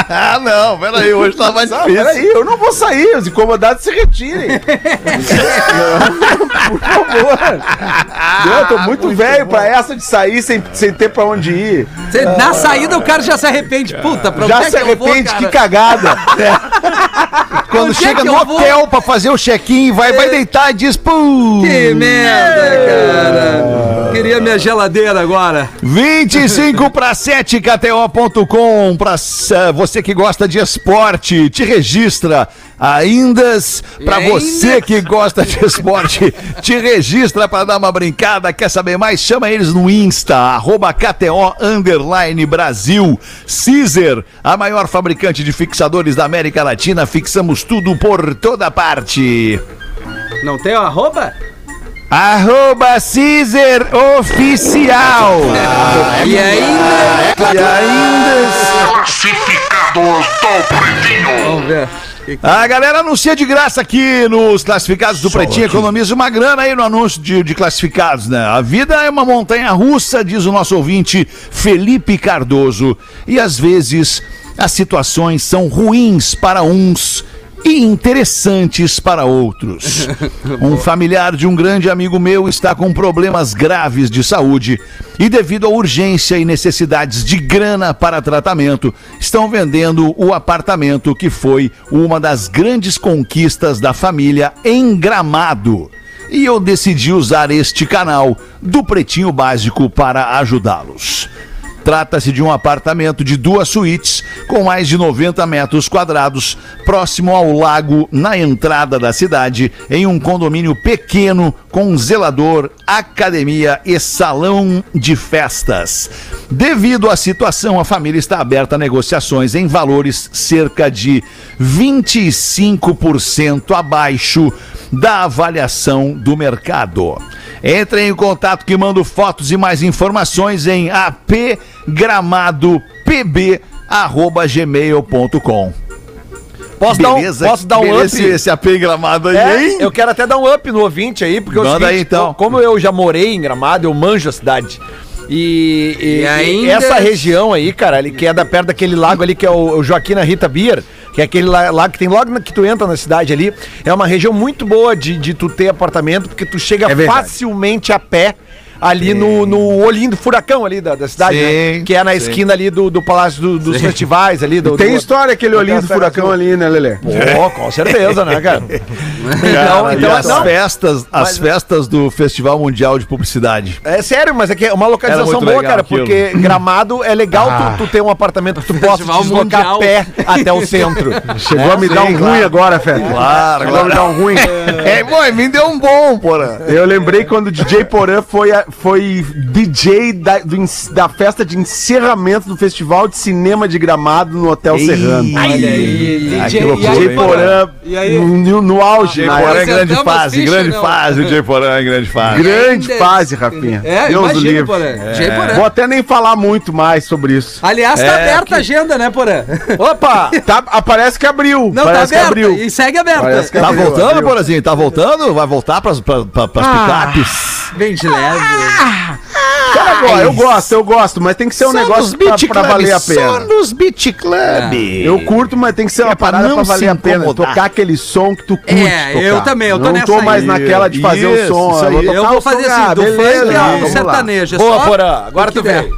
Ah, não, peraí, hoje tá mais Não, difícil. peraí, eu não vou sair, os incomodados se retirem. Por favor. Eu tô muito velho pra essa de sair sem, sem ter pra onde ir. Cê- Na saída o cara já se arrepende. Puta, pra Já onde é se eu vou, arrepende, que cara? cagada. Quando Onde é chega que no vou? hotel pra fazer o check-in, vai, vai deitar e diz, pô. Que merda, cara. Queria minha geladeira agora. 25 para 7 KTO.com para você que gosta de esporte, te registra ainda para você que gosta de esporte, te registra para dar uma brincada, quer saber mais? Chama eles no Insta arroba KTO underline Brasil. Caesar, a maior fabricante de fixadores da América Latina, fixamos tudo por toda parte. Não tem o arroba? Arroba Caesar Oficial. E ainda. E ainda Vamos ver. A galera anuncia de graça aqui nos classificados do Pretinho, economiza uma grana aí no anúncio de, de classificados, né? A vida é uma montanha russa, diz o nosso ouvinte Felipe Cardoso. E às vezes as situações são ruins para uns e interessantes para outros. Um familiar de um grande amigo meu está com problemas graves de saúde e, devido à urgência e necessidades de grana para tratamento, estão vendendo o apartamento que foi uma das grandes conquistas da família em Gramado. E eu decidi usar este canal do Pretinho Básico para ajudá-los. Trata-se de um apartamento de duas suítes com mais de 90 metros quadrados, próximo ao lago, na entrada da cidade, em um condomínio pequeno com zelador, academia e salão de festas. Devido à situação, a família está aberta a negociações em valores cerca de 25% abaixo da avaliação do mercado. Entre em contato que mando fotos e mais informações em apgramadopb@gmail.com. Posso dar um, posso dar um up? esse AP gramado aí, É, hein? eu quero até dar um up no ouvinte aí, porque é o Manda aí, então. co- como eu já morei em Gramado, eu manjo a cidade. E, e- E e ainda- essa região aí, cara, ali, que é da perto daquele lago ali, que é o, o Joaquina Rita Beer, que é aquele la- lago que tem logo na- que tu entra na cidade ali, é uma região muito boa de, de tu ter apartamento, porque tu chega É facilmente a pé ali no, no olhinho do furacão ali da, da cidade, né? Sim, que é na sim. esquina ali do, do Palácio do- dos Festivais ali. Do, Tem do- história aquele olhinho do furacão ali, né, Lelê? Pô, com certeza, né, cara? Então, então as não, festas, as Mas- festas do Festival Mundial de Publicidade. É sério, mas é que é uma localização boa, cara, aquilo. porque Gramado é legal tu, tu ter um apartamento que tu possa Festival te deslocar mundial. pé até o centro. Chegou a me dar um ruim agora, Fé. Claro, Chegou a me dar um ruim. É, bom, me deu um bom, porra. Eu lembrei quando o DJ Porã foi, a- foi DJ da, do da festa de encerramento do Festival de Cinema de Gramado no Hotel Serrano. Olha aí, Ah, DJ. que loucura, DJ Porã no, no auge, na Porã é grande fase, grande não? fase, o DJ Porã é grande fase. Grande fase, Rafinha. É, Deus imagina, livre. Porã. Porã. Vou até nem falar muito mais sobre isso. Aliás, tá É, aberta a agenda, né, Porã? Opa! Tá, ah, parece que abriu. Não, parece tá que aberta. abriu. E segue aberta. Que Tá abriu, voltando, abriu. Porazinho? Tá voltando? Vai voltar pras, pra, pra, pras picapes? Bem de leve. Cara, ó, eu gosto, eu gosto, mas tem que ser um Só negócio pra, pra valer a Só pena. nos Beat Club. Eu curto, mas tem que ser uma É parada não pra valer a pena. Tocar aquele som que tu curte. É, tocar. eu também, eu tô não nessa tô mais aí. naquela de fazer Isso, o som. aí. tocar Eu vou som, fazer ah, assim, do beleza, funk ao sertanejo. é Boa, só Porã, agora tu vem.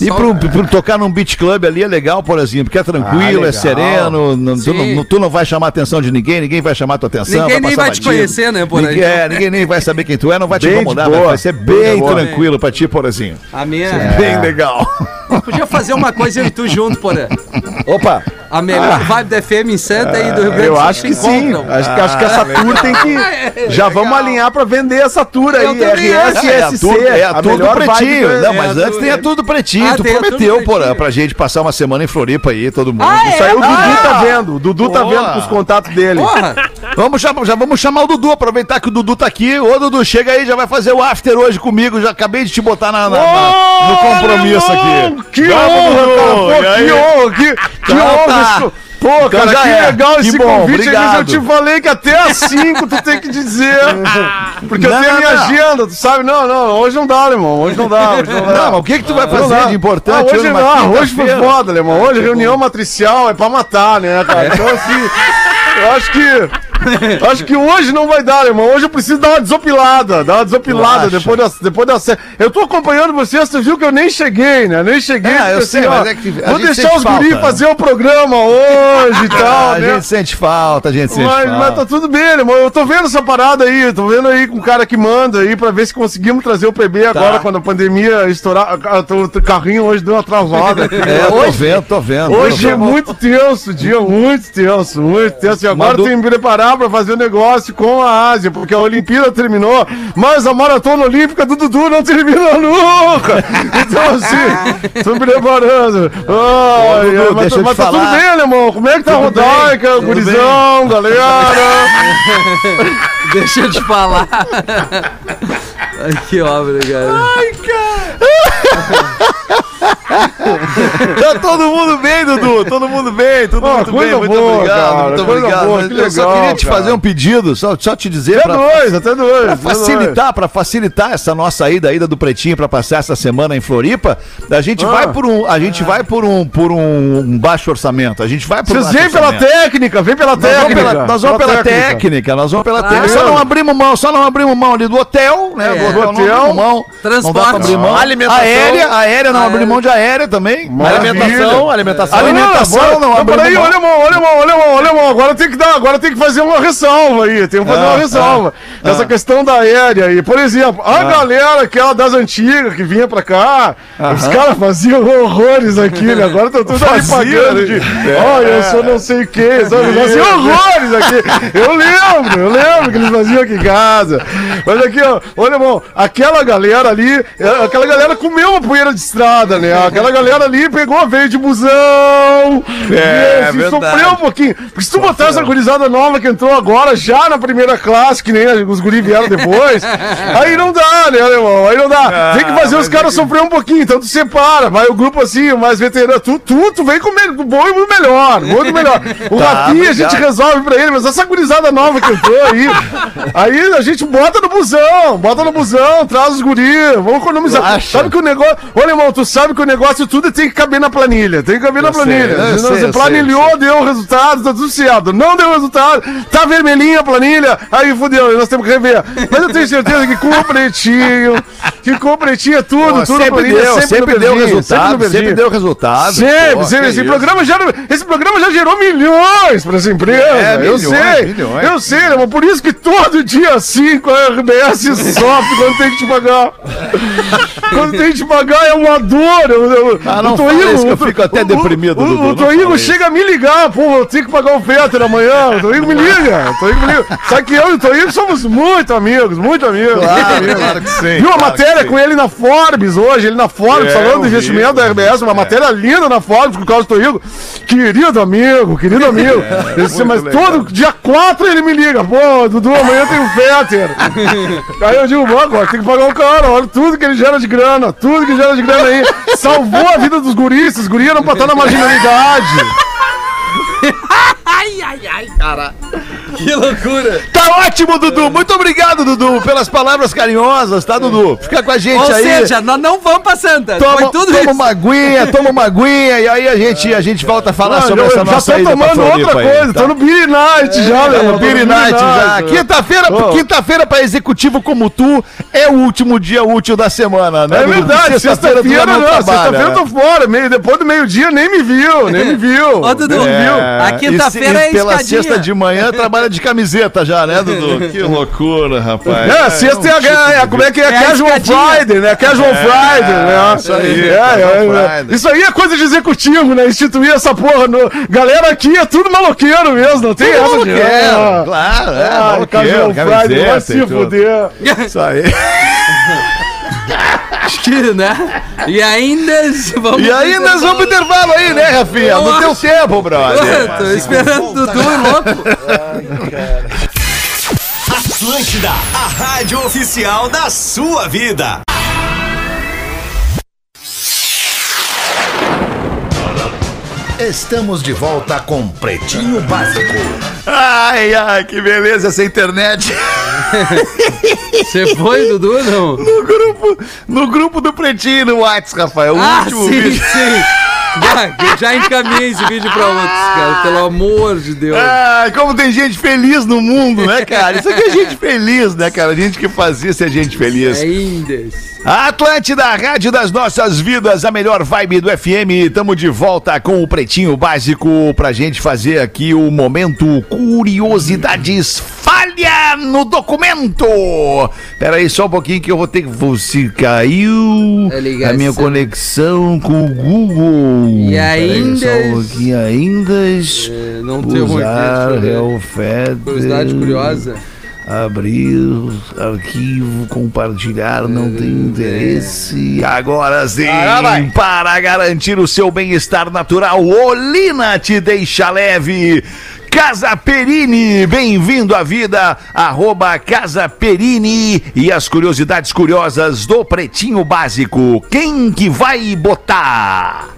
E pro, pro tocar num beat club ali é legal, Porazinho, porque é tranquilo, Ah, é sereno, não- tu, não, tu não vai chamar a atenção de ninguém, ninguém vai chamar a tua atenção. Ninguém nem passar vai te batido. conhecer, né, Porã? Ninguém, é, ninguém nem vai saber quem tu é, não vai te Bem de incomodar, vai ser bem tranquilo pra ti, Porazinho. A minha. Bem legal. Podia fazer uma coisa eu e tu junto, Porã. Opa! A melhor vibe da FM em Santa e do Rio Grande Eu do Sul acho se que sim. Acho que, acho que essa tour tem que. Já vamos alinhar pra vender essa tour aí. Eu RS acho. e É a SC. tour, é a tour do pretinho. do- Não, é mas a antes tour- tem a tour do pretinho. Ah, tu a prometeu, Pretinho. pra gente passar uma semana em Floripa aí, todo mundo. Ah, Isso aí o Dudu Ah! tá vendo. O Dudu tá vendo com os contatos dele. Porra! Vamos chamar, já vamos chamar o Dudu, aproveitar que o Dudu tá aqui. Ô, Dudu, chega aí, já vai fazer o after hoje comigo. Já acabei de te botar na, na- na- no compromisso aqui. Que honra, cara. Que honra, que, que Então honra. tá. Pô, cara, já que é. legal Que esse bom, convite. Vezes eu obrigado. te falei que até às 5 tu tem que dizer. Porque Não, eu tenho a minha não. agenda, tu sabe? Não, não, hoje não dá, irmão. Hoje não dá, hoje não dá. Não, mas o que que tu vai fazer dá. de importante Ah, hoje numa não, hoje foi foda, irmão. Hoje reunião matricial é pra matar, né, cara? Então assim, eu acho que. Eu Acho que hoje não vai dar, irmão. Hoje eu preciso dar uma desopilada. Dar uma desopilada depois da, depois da sé- Eu tô acompanhando vocês, tu viu que eu nem cheguei, né? Nem cheguei. É, eu porque, sei, ó, mas é que a Vou deixar os guris fazer o programa hoje e tal, Ah, a né? gente sente falta, a gente sente Mas, falta. mas tá tudo bem, irmão. Eu tô vendo essa parada aí, tô vendo aí com o cara que manda aí pra ver se conseguimos trazer o PB agora, quando a pandemia estourar. O carrinho hoje deu uma travada aqui. É, tô vendo, tô vendo. Hoje tô é vendo. muito tenso, dia muito tenso, muito tenso. E agora Mandou- tem que me preparar pra fazer o negócio com a Ásia, porque a Olimpíada terminou, mas a maratona olímpica do Dudu não termina nunca. Então, assim, tô me preparando. Ai, Dudu, ai, mas deixa mas tá tudo bem, alemão? Como é que tá a Tudo Rodaica, tudo gurizão, galera? Deixa eu te falar. Ai, que obra, cara. Tá todo mundo bem, Dudu. Todo mundo bem, Ah, muito coisa bem. Muito boa, obrigado, cara, muito obrigado. boa, que eu só queria te cara. fazer um pedido, só, só te dizer Até pra, dois, até dois. pra facilitar, pra facilitar essa nossa ida, a ida do Pretinho pra passar essa semana em Floripa. A gente Ah. vai por um, a gente vai por um, por um, um baixo orçamento. A gente vai por um Vocês baixo vêm pela técnica, vem pela Nós vamos técnica. pela, nós vamos pela técnica. nós vamos pela Claro. técnica. Só não abrimos mão, só não abrimos mão ali do hotel, né? É. Do hotel, não Hotel, abrimos mão. Não transporte. dá pra abrir mão. Alimentação. Aérea, aérea, não abrimos mão de aérea também. Alimentação, alimentação. Alimentação, não Mas abrimos peraí, mão. olha, irmão, olha, irmão, olha, irmão, olha, irmão. Agora tem que dar, agora tem que fazer uma ressalva aí. Tem que fazer Ah, uma ressalva. ah, Essa ah. questão da aérea aí. Por exemplo, a galera, aquela das antigas que vinha pra cá, os caras faziam horrores aqui, né? Agora estão tudo ali pagando de. né? Olha, eu sou não sei quem, sabe? Faziam horrores aqui. Eu lembro, eu lembro que eles faziam aqui em casa. Mas aqui, ó, olha, irmão, aquela galera ali, é, aquela galera comeu uma poeira de estrada, né? Aquela galera ali pegou, veio de busão. É, e, assim. Sofreu um pouquinho. Porque se tu botar essa gurizada nova que entrou agora, já na primeira classe, que nem os guri vieram depois, aí não dá, né, irmão? Aí não dá. Tem que fazer os caras sofrer um pouquinho, então tu separa. Vai o grupo assim, o mais veterano. Tu, tu, tu vem com o bom e do melhor. Bom e melhor. O Tá, Rafinha a gente resolve pra ele, mas essa gurizada nova que entrou aí, aí a gente bota no busão, bota no busão, traz os guri, vamos economizar. Sabe que o negócio. Olha, irmão, tu sabe que o negócio tudo tem que caber na planilha. Tem que caber na sei, planilha. eu sei, você eu planilhou, deu o resultado, tá tudo certo. Não deu resultado, tá vermelhinha a planilha, aí fudeu, nós temos que rever. Mas eu tenho certeza que com o pretinho, que com o pretinho é tudo, Pô, tudo sempre planilha, deu, sempre no deu resultado, verdinho. sempre deu resultado. Sempre, Pô, sempre. Esse isso. programa, já, esse programa já gerou milhões para essa empresa. É, eu milhões, sei. milhões. Eu sei, irmão. Por isso que todo dia 5 a RBS sofre quando tem que te pagar. quando tem que te pagar é uma dor. Eu, Ah, não o que eu fico até o- deprimido, O, Dudu, o, isso. chega a me ligar. Pô, eu tenho que pagar o Peter amanhã. O Toinho me liga. O Toinho me liga. Só que eu e o Toinho somos muito amigos, muito amigos. muito Claro, amigos. claro que sim. Viu a claro matéria que sim. com ele na Forbes hoje, ele na Forbes, É, falando do investimento da RBS, uma é. matéria linda na Forbes com o Carlos Toigo. Querido amigo, querido amigo. Ele disse, mas legal. todo dia 4 ele me liga. Pô, Dudu, amanhã tem o Fetter. Aí eu digo, "Bom, agora tem que pagar o cara. Olha tudo que ele gera de grana, tudo que gera de grana aí. Salvou a vida dos guris, os guris eram pra estar na marginalidade. Que loucura. Tá ótimo, Dudu. Muito obrigado, Dudu, pelas palavras carinhosas, tá, Dudu? Fica com a gente Ou aí. seja, nós não vamos pra Santa. Foi Toma, tudo toma isso. uma aguinha, toma uma aguinha e aí a gente, a gente volta a falar Não, sobre eu essa já nossa tô ida pra tomando outra aí, coisa, tá? tô no Beer Night já, Tá meu. no Beer Night já. Quinta-feira, quinta-feira para executivo como tu é o último dia útil da semana, né? É verdade, sexta-feira já não, sexta-feira eu tô fora, meio, depois do meio-dia nem me viu, nem me viu. Ô, Dudu, e quinta-feira é e Pela escadinha. sexta de manhã trabalha de camiseta já, né, Dudu? Que loucura, rapaz. É, sexta é, a, é, como é que é? É a Casual. Friday, né? Casual Friday, né? isso aí, É, é, é. Friday. Isso aí é coisa de executivo, né? Instituir essa porra. No... Galera aqui é tudo maloqueiro mesmo, não tem essa de... Quero, Ah, claro, é, ah, maloqueiro, Casual Friday, vai se tudo. fuder. Isso aí. Acho que, né? E ainda vamos. E nós vamos pro intervalo aí, né, Rafinha? Eu No teu tempo, brother. Tô esperando o Dudu louco. Atlântida, a rádio oficial da sua vida. Estamos de volta com Pretinho Básico. Ai, ai, que beleza essa internet. Você foi, Dudu, não? No grupo, no grupo do Pretinho no WhatsApp, Rafael. O Ah, último sim, vídeo. sim. Já, já encaminhei esse vídeo pra outros, cara. Pelo amor de Deus. Ah, como tem gente feliz no mundo, né, cara? Isso aqui é gente feliz, né, cara? Gente que faz isso é gente feliz. Ainda. A Atlântida, a rádio das nossas vidas, a melhor vibe do FM. Tamo de volta com o Pretinho Básico pra gente fazer aqui o momento Curiosidades Falha no Documento. Pera aí só um pouquinho que eu vou ter que... Você caiu A ligação. a minha conexão com o Google. E Pera aí ainda- ainda... É, não tem Usar ver. Hellfeather. Curiosidade curiosa. Abrir arquivo, compartilhar, não tem interesse. Agora sim, para garantir o seu bem-estar natural, Olina te deixa leve. Casa Perini, bem-vindo à vida, arroba Casa Perini e as curiosidades curiosas do Pretinho Básico. Quem que vai botar?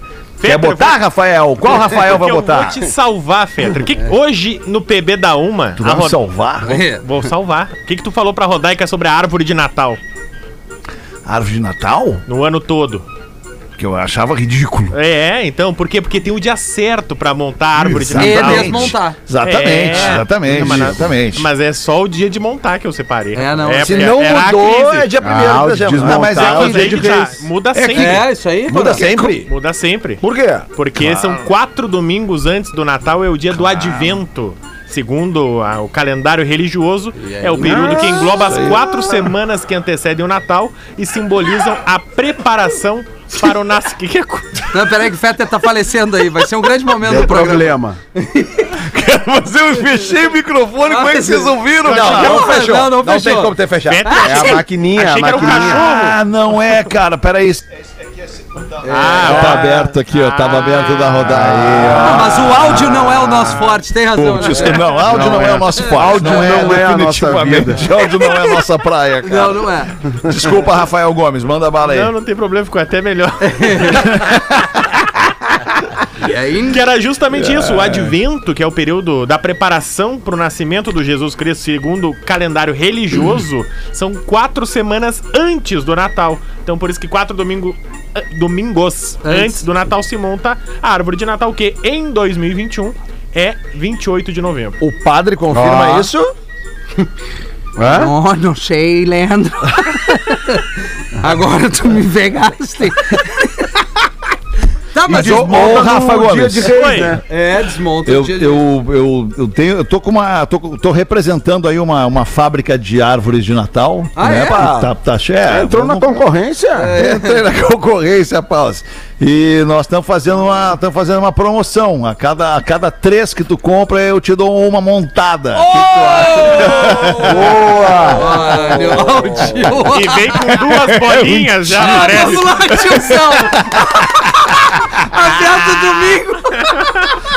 Quer botar, vou- Rafael? Qual Rafael vai botar? Eu vou te salvar, Fetter. Que- hoje, no PB da Uma... Tu vai me Ro- salvar? É. Vou salvar. O que, que tu falou pra Rodaica sobre a árvore de Natal Árvore de Natal? no ano todo? Que eu achava ridículo. É, então, por quê? Porque tem o dia certo pra montar a árvore de E Natal. desmontar. Exatamente, É. exatamente, Mas, exatamente. Mas é só o dia de montar que eu separei. É, não, Se não era a mudou, é dia 1 Ah, de dezembro. Ah, mas é é o que- Mas aí dia que de tá, muda É sempre. É, isso aí. Muda sempre? Muda sempre. Por quê? Porque são quatro domingos antes do Natal, é o dia do advento. Segundo a- o calendário religioso, é o período que engloba as quatro semanas que antecedem o Natal e simbolizam a preparação para o nascimento. Que que é Não, peraí que o Fetter tá falecendo aí. Vai ser um grande momento Deu do programa. problema. Mas eu fechei o microfone, como é que vocês ouviram, Não, cara? não fechou. Não, não Não fechou. tem como ter fechado. Fetter, É a achei- maquininha, a achei que era um maquininha. cachorro. Ah, não é, cara, peraí. Ah, Tá aberto aqui, ó, tava aberto da rodada. Ah, mas o áudio não é o nosso forte, tem razão. Putz, né? não, áudio não, é, o nosso forte. Áudio não é a nossa definitivamente. Áudio não é a nossa praia, cara. Não, não é. Desculpa, Rafael Gomes, manda bala aí. Não, não tem problema, ficou até melhor. Ainda. Que era justamente isso, o advento, que é o período da preparação para o nascimento do Jesus Cristo, segundo o calendário religioso, são quatro semanas antes do Natal. Então por isso que quatro domingo, eh, domingos Antes. antes. do Natal se monta a árvore de Natal, que em 2021 é 28 de novembro. O padre confirma Ó. isso? Hã? Oh, não sei, Leandro. Agora tu me pegaste. tá, mas ô, ô, Rafa no Gomes. dia de reis, né? É, desmonta Eu, o dia de- eu, eu, eu tenho, eu tô com uma, tô, tô representando aí uma, uma fábrica de árvores de Natal. Ah, né? é? Tá, tá, é, Entrou na concorrência? Entrei na concorrência, Paus. E nós estamos fazendo uma, estamos fazendo uma promoção. A cada, a cada três que tu compra, eu te dou uma montada. O que tu acha? Olha, ó, o tio. E vem com duas bolinhas, já parece. Vamos lá, tiozão. Aberto domingo.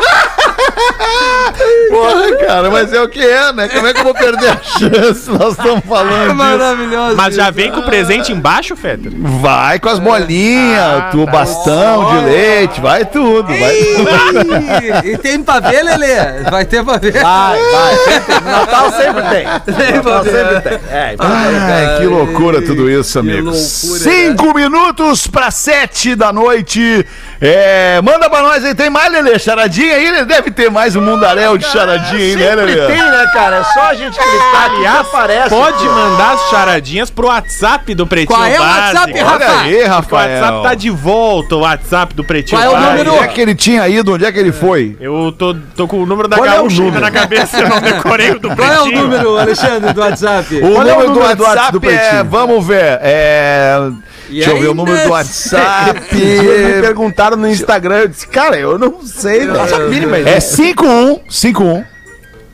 Porra, cara, mas é o que é, né? Como é que eu vou perder a chance? Nós estamos falando disso. Maravilhoso. Mas já vem com o presente embaixo, Fetter? Vai com as bolinhas, Ah, tu tá. bastão de leite, vai tudo, vai tudo. E, tem pra ver, Lelê? Vai ter pra ver. Vai, vai. Natal sempre tem. Tem Natal sempre tem. É, Ai, que loucura tudo isso, loucura, Cinco minutos para sete da noite. É, manda pra nós aí, tem mais, Lelê? Charadinha aí? Lelê? Deve ter mais um mundaréu de charadinha aí, né, Sempre Lelê? tem, né, cara? É só a gente clicar Aliás, aparece. pode mandar as charadinhas pro WhatsApp do Pretinho Qual é o WhatsApp, Básico. Rafa? Aí, O Rafael. WhatsApp tá de volta, o WhatsApp do Pretinho Qual é o Básico. número? Onde é que ele tinha ido? Onde é que ele foi? Eu tô, tô com o número da Qual é o gaúcha número? na cabeça, eu não decorei o do Qual é o Pretinho. número, Alexandre, do WhatsApp? O Qual é número, o do número do WhatsApp, do é, Pretinho? vamos ver, é... E Deixa eu ver o número do WhatsApp. Me perguntaram no Instagram, eu disse, cara, eu não sei, não faço a mínima ideia. É 51 51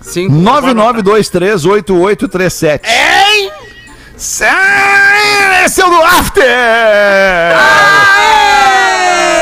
Cinco. 99238837. Hein? Esse é o do After!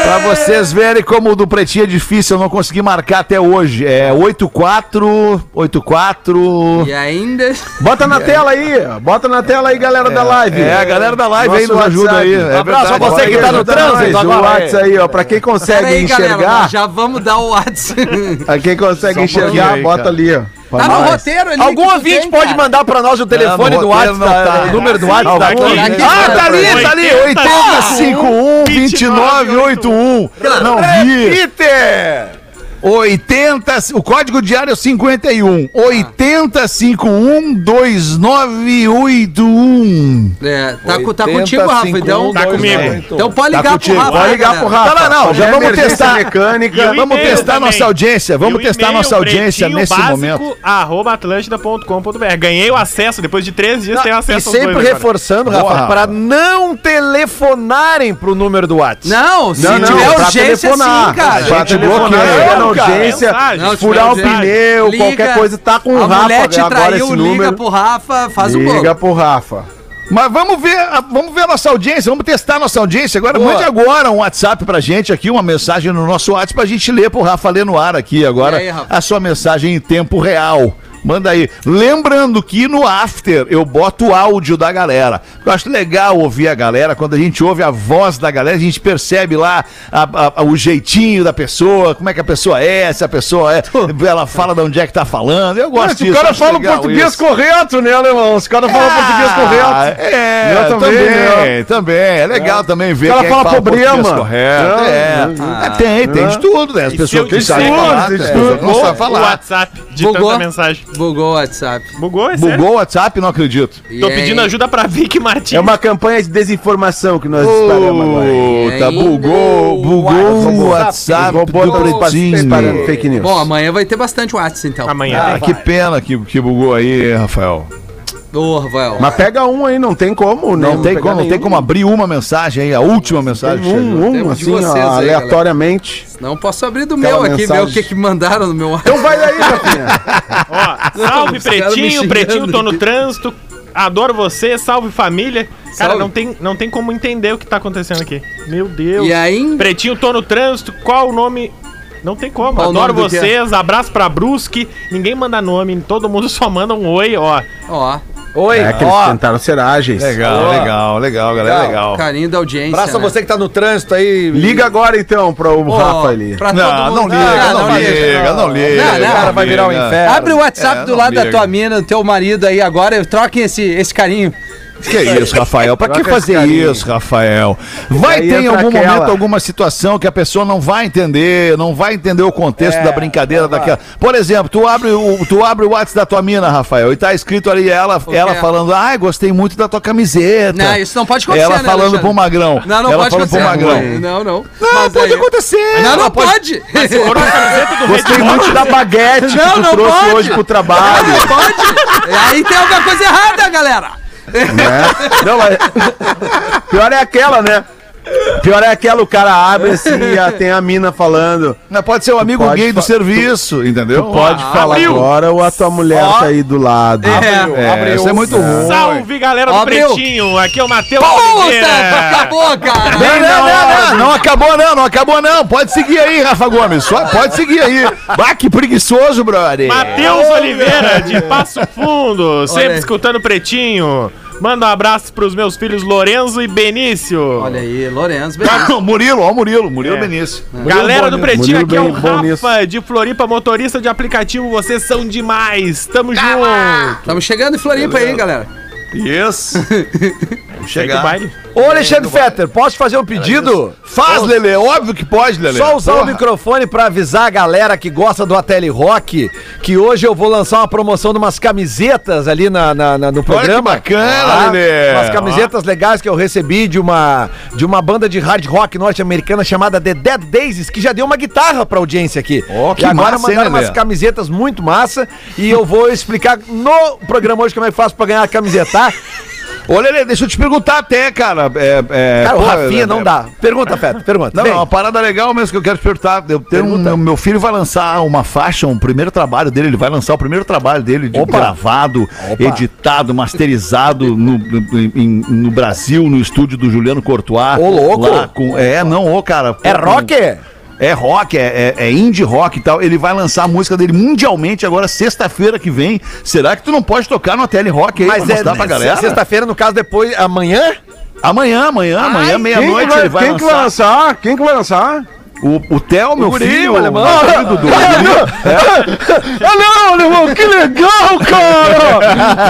Pra vocês verem como o do Pretinho é difícil, eu não consegui marcar até hoje. É 84, 84... E ainda. Bota na tela aí, bota na tela aí, galera da live. É, a galera da live aí Nosso nos ajuda aí. É abraço a verdade. você que tá no trânsito nós, O agora, WhatsApp aí, ó, pra quem consegue aí, galera, enxergar, nós já vamos dar o WhatsApp. pra quem consegue Só um enxergar, aí, bota cara. ali, ó. Tá no roteiro ali. Algum ouvinte tem, pode cara. mandar pra nós o telefone Não, do WhatsApp, tá. o número do WhatsApp. da- Aqui. Aqui. Ah, tá ali, tá ali. 8051 2981. Não vi. Peter! 80, o código diário é 51. 8051 2981. É, tá, co- tá contigo, Rafa, então. Tá comigo. Então pode Tá ligar contigo, pro Rafa. Pode né, ligar pro galera? Rafa. Não, não, não, já vamos testar. mecânica. E Vamos testar também. nossa audiência. Vamos E testar nossa audiência nesse básico, momento. arroba atlântida.com.br. Ganhei o acesso, depois de três dias Não, tenho e acesso aos sempre reforçando, Rafa, Rafa. para não telefonarem pro número do WhatsApp. Não, se Não, não, tiver pra urgência, sim, cara. Pra Gente, bloqueia. Chegar na Não, urgência, furar o tiver urgência. pneu, Liga. qualquer coisa, tá com o Rafa mulher te agora traiu, esse liga número. pro Rafa, faz o Liga bolo. pro Rafa. Mas vamos ver, a- vamos ver a nossa audiência, vamos testar a nossa audiência. Agora, Boa. mande agora um WhatsApp pra gente aqui, uma mensagem no nosso WhatsApp pra gente ler pro Rafa ler no ar aqui agora aí, a sua mensagem em tempo real. Manda aí. Lembrando que no after eu boto o áudio da galera. Eu acho legal ouvir a galera. Quando a gente ouve a voz da galera, a gente percebe lá a- a- a- o jeitinho da pessoa, como é que a pessoa é, se a pessoa é. Ela fala de onde é que tá falando. Eu gosto Mas disso. o cara fala o português isso. correto, né, alemão? Os caras falam português correto. É, Eu também, também, também, né? É legal também ver O cara quem é que fala problema. português correto. É, É, é, É, tem, tem de tudo, né? As E pessoas que sabem que- falar, Tem de as tudo. pessoas que não sabem falar. WhatsApp de tanta mensagem. Bugou o WhatsApp. Bugou, é sério? Bugou o WhatsApp? Não acredito. E Tô aí? pedindo ajuda pra Vicky Martins. É uma campanha de desinformação que nós disparamos agora. Puta, ainda bugou, o bugou o WhatsApp, WhatsApp do Pretinho. disparando fake news. Bom, amanhã vai ter bastante WhatsApp, então. Amanhã Ah, que pena que, que bugou aí, Rafael. Ô, Rafael. Mas pega um aí, não tem como, né? Não tem como, não tem como abrir uma mensagem aí, a última mensagem. chegou. Um, um, de assim, ó, aí, aleatoriamente. Não posso abrir do Aquela meu aqui, ver mensagem. o que que mandaram no meu. Então vai daí, Rafinha. Ó, salve Pretinho, Pretinho, tô no trânsito. Adoro você, salve família. Cara, Salve. não tem, não tem como entender o que tá acontecendo aqui. Meu Deus. E aí? Pretinho, tô no trânsito. Qual o nome? Não tem como. Qual Adoro é? vocês. Abraço pra Brusque. Ninguém manda nome, todo mundo só manda um oi, ó. Ó, Oi, É que eles ó, tentaram ser ágeis. Legal, legal, legal, galera, legal. carinho da audiência. abraço a né? você que tá no trânsito aí. Liga agora então pro Ó, Rafa ali. pra todo Não, mundo. não liga, Ah, não liga, não liga. Não, não, não cara vai virar um liga. inferno. Abre o WhatsApp É, do não lado da liga. tua mina, do teu marido aí agora, troquem esse, esse carinho. Que isso, Rafael? Pra que fazer isso, Rafael? Vai ter em algum aquela- momento alguma situação que a pessoa não vai entender, não vai entender o contexto É, da brincadeira daquela. Por exemplo, tu abre o, tu abre o WhatsApp da tua mina, Rafael, e tá escrito ali ela, O ela falando: "Ai, gostei muito da tua camiseta". Não, isso não pode acontecer, Ela né, falando Alexandre? pro Magrão. Não, não ela pode falando pro acontecer. Magrão. Não, não. Não, Mas pode aí- acontecer. Não, não pode. Do Gostei muito da baguete Não, que tu não trouxe pode. hoje pro trabalho. Não pode. Aí tem alguma coisa errada, galera. Né? Não, mas... Pior é aquela, né? Pior é aquela, o cara abre assim e tem a mina falando. Não, pode ser um amigo gay do serviço, entendeu? Pode falar abriu. agora ou a tua mulher Ó. tá aí do lado. É, isso é muito ruim. Salve, galera do Abriu. Pretinho. Aqui é o Matheus Puta, Oliveira. acabou, cara. Não, não, não, não, não acabou não, não acabou não. Pode seguir aí, Rafa Gomes. Só, pode seguir aí. Bah, que preguiçoso, brother. Matheus Oliveira, de Passo Fundo, sempre aí. escutando Pretinho. Manda um abraço pros meus filhos Lorenzo e Benício. Olha aí. Ah, não, Murilo, ó o Murilo, Murilo É. Benício. Galera do Pretinho, aqui é o nisso. Rafa de Floripa, motorista de aplicativo. Vocês são demais. Tamo junto. Estamos chegando em Floripa aí, galera. Isso. Vamos Segue o baile. Ô, Alexandre Fetter, posso fazer um pedido? Faz, Lele, óbvio que pode, Lele. Só usar o Porra. microfone pra avisar a galera que gosta do Ateli Rock que hoje eu vou lançar uma promoção de umas camisetas ali na, na- na- no programa. que bacana, Lelê. Umas camisetas legais que eu recebi de uma, de uma banda de hard rock norte-americana chamada The Dead Daisies, que já deu uma guitarra pra audiência aqui. Ó, que e agora massa, hein, mandaram umas camisetas muito massa e eu vou explicar no programa hoje como é que faço pra ganhar a camiseta. Tá? Ô, Lelê, deixa eu te perguntar até, cara. É, é, Cara, o pô, Rafinha é, não é, dá. Pergunta, Feto, pergunta. Não, Vem. é uma parada legal mesmo que eu quero te perguntar. Eu tenho um- meu filho vai lançar uma faixa, um primeiro trabalho dele. Ele vai lançar o primeiro trabalho dele de Opa. gravado, Opa. editado, masterizado no, em- no Brasil, no estúdio do Juliano Courtois. Ô, louco. Com, é, não, ô, cara. É com- rock? É rock, é, é, é indie rock e tal. Ele vai lançar a música dele mundialmente agora, sexta-feira que vem. Será que tu não pode tocar no Tele Rock aí Mas pra é mostrar pra galera? sexta-feira, no caso, depois, amanhã? Amanhã, amanhã, amanhã, meia-noite ele vai quem que vai lançar. lançar? Quem que vai lançar? O, o Theo, meu guri, filho, o alemão. filho do, do Ah, não, alemão, que legal, cara!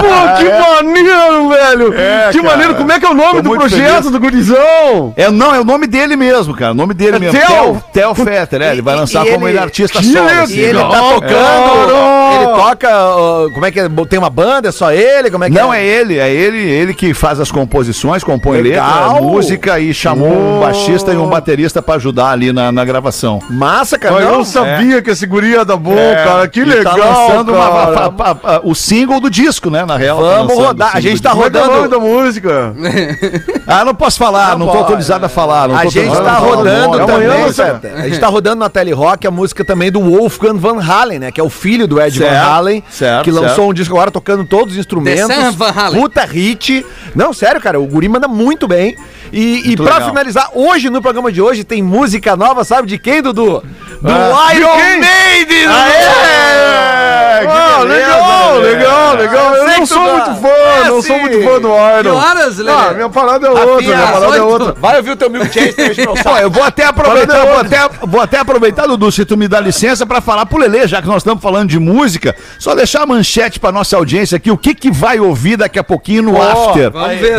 Pô, que maneiro, velho! que cara. maneiro, como é que é o nome Tô do projeto feliz. do gurizão? É, não, é o nome dele mesmo, cara. O nome dele É mesmo. Theo? Theo, Fetter, é. Ele vai lançar como ele- ele artista que solo. assim. E ele tá tocando. cara. Ele toca. ó, Como é que é? Tem uma banda? É só ele? Como é que Não, é ele, é ele, ele que faz as composições, compõe Legal. letra, música e chamou um baixista e um baterista pra ajudar ali na, na gravação. Massa, cara. Mas eu Não, não sabia que esse guri ia dar bom, cara. Que E legal, tá lançando uma- fa- fa- fa- o single do disco, né, na real. tá Vamos lançando rodar. A gente tá disco. Como é é o nome rodando. da música? Ah, não posso falar, não tô pode. autorizado a falar. Não A tô gente tá a rodando também, Feta. A gente tá rodando na Tele Rock a música também do Wolfgang Van Halen, né? Que é o filho do Ed Certo, Van Halen, certo, que lançou certo. um disco agora tocando todos os instrumentos. Van Halen. Puta hit. Não, sério, cara, o guri manda muito bem. E, e pra legal. finalizar, hoje no programa de hoje tem música nova, sabe de quem, Dudu? Do Ah, Iron? Maiden! Aê! Ah, beleza, legal, legal, legal. Eu sei não que sou muito fã, É, não sim. sou muito fã do Iron. Que horas, Lelê? Ah, minha parada é outra, minha parada é outra. Vai ouvir o teu Milk Chase, deixa meu Pô, eu vou até aproveitar, é vou até, vou até aproveitar, Dudu, se tu me dá licença, pra falar pro Lelê, já que nós estamos falando de música, só deixar a manchete pra nossa audiência aqui, o que que vai ouvir daqui a pouquinho no After.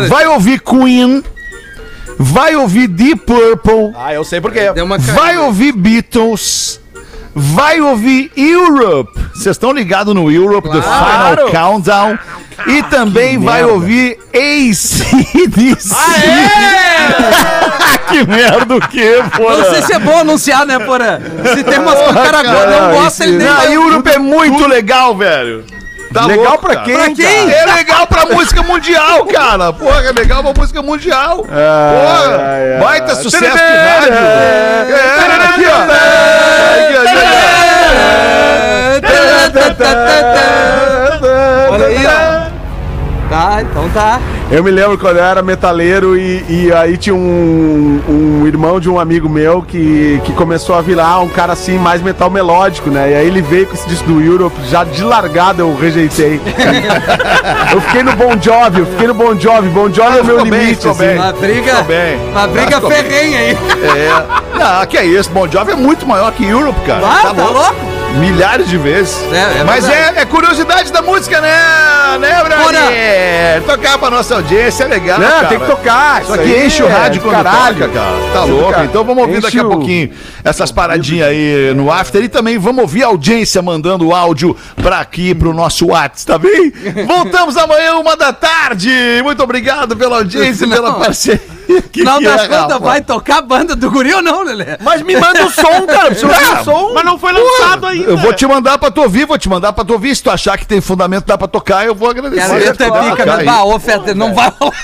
Vai ouvir Queen, vai ouvir Deep Purple, Ah, eu sei por quê. Vai ouvir Beatles, vai ouvir Europe. Vocês estão ligados no Europe, The Claro. Final Countdown. E também vai ouvir ACDC. que merda o quê, porra? Não sei se é bom anunciar, né, Porã? Se tem umas que o cara não gosta, ele nem Não, vai... Europe é muito legal, velho. Tá Legal louco, pra quem, Pra quem? É legal pra música mundial, cara. Porra, é legal pra música mundial. Porra, ai, ai. baita sucesso de rádio. É. Aqui, ó. Olha aí, ó. Tá, então tá. Eu me lembro quando eu era metaleiro e, e aí tinha um, um irmão de um amigo meu que, que começou a virar um cara assim, mais metal melódico, né? E aí ele veio com esse disco do Europe, já de largada eu rejeitei. eu fiquei no Bon Jovi, eu fiquei no Bon Jovi. Bon Jovi é o meu ficou bem, limite, assim. bem. Uma briga... Bem. Uma briga Ficou bem. ferrenha aí. É. Não, que é isso. Bon Jovi é muito maior que Europe, cara. Ah, tá louco? Milhares de vezes. É, é Mas é, é curiosidade da música, né? Né, Brother? Tocar pra nossa audiência é legal, Não, cara. tem que tocar. Isso isso aqui enche o é rádio do quando caralho. toca, cara. Tá Enche o louco? Então vamos ouvir daqui a enche o- pouquinho essas paradinhas aí no After e também vamos ouvir a audiência mandando áudio pra aqui, pro nosso WhatsApp, tá bem? Voltamos amanhã, uma da tarde. Muito obrigado pela audiência, Não. pela parceria. Que Não que das é, contas, vai tocar a banda do guri ou não, Lelê? Mas me manda o som, cara. O som. Mas não foi lançado ainda. Eu vou te mandar pra tu ouvir, vou te mandar pra tu ouvir. Se tu achar que tem fundamento, dá pra tocar, eu vou agradecer. É Vai pica, tocar né? aí. Bah, ô, Feta, não vai rolar.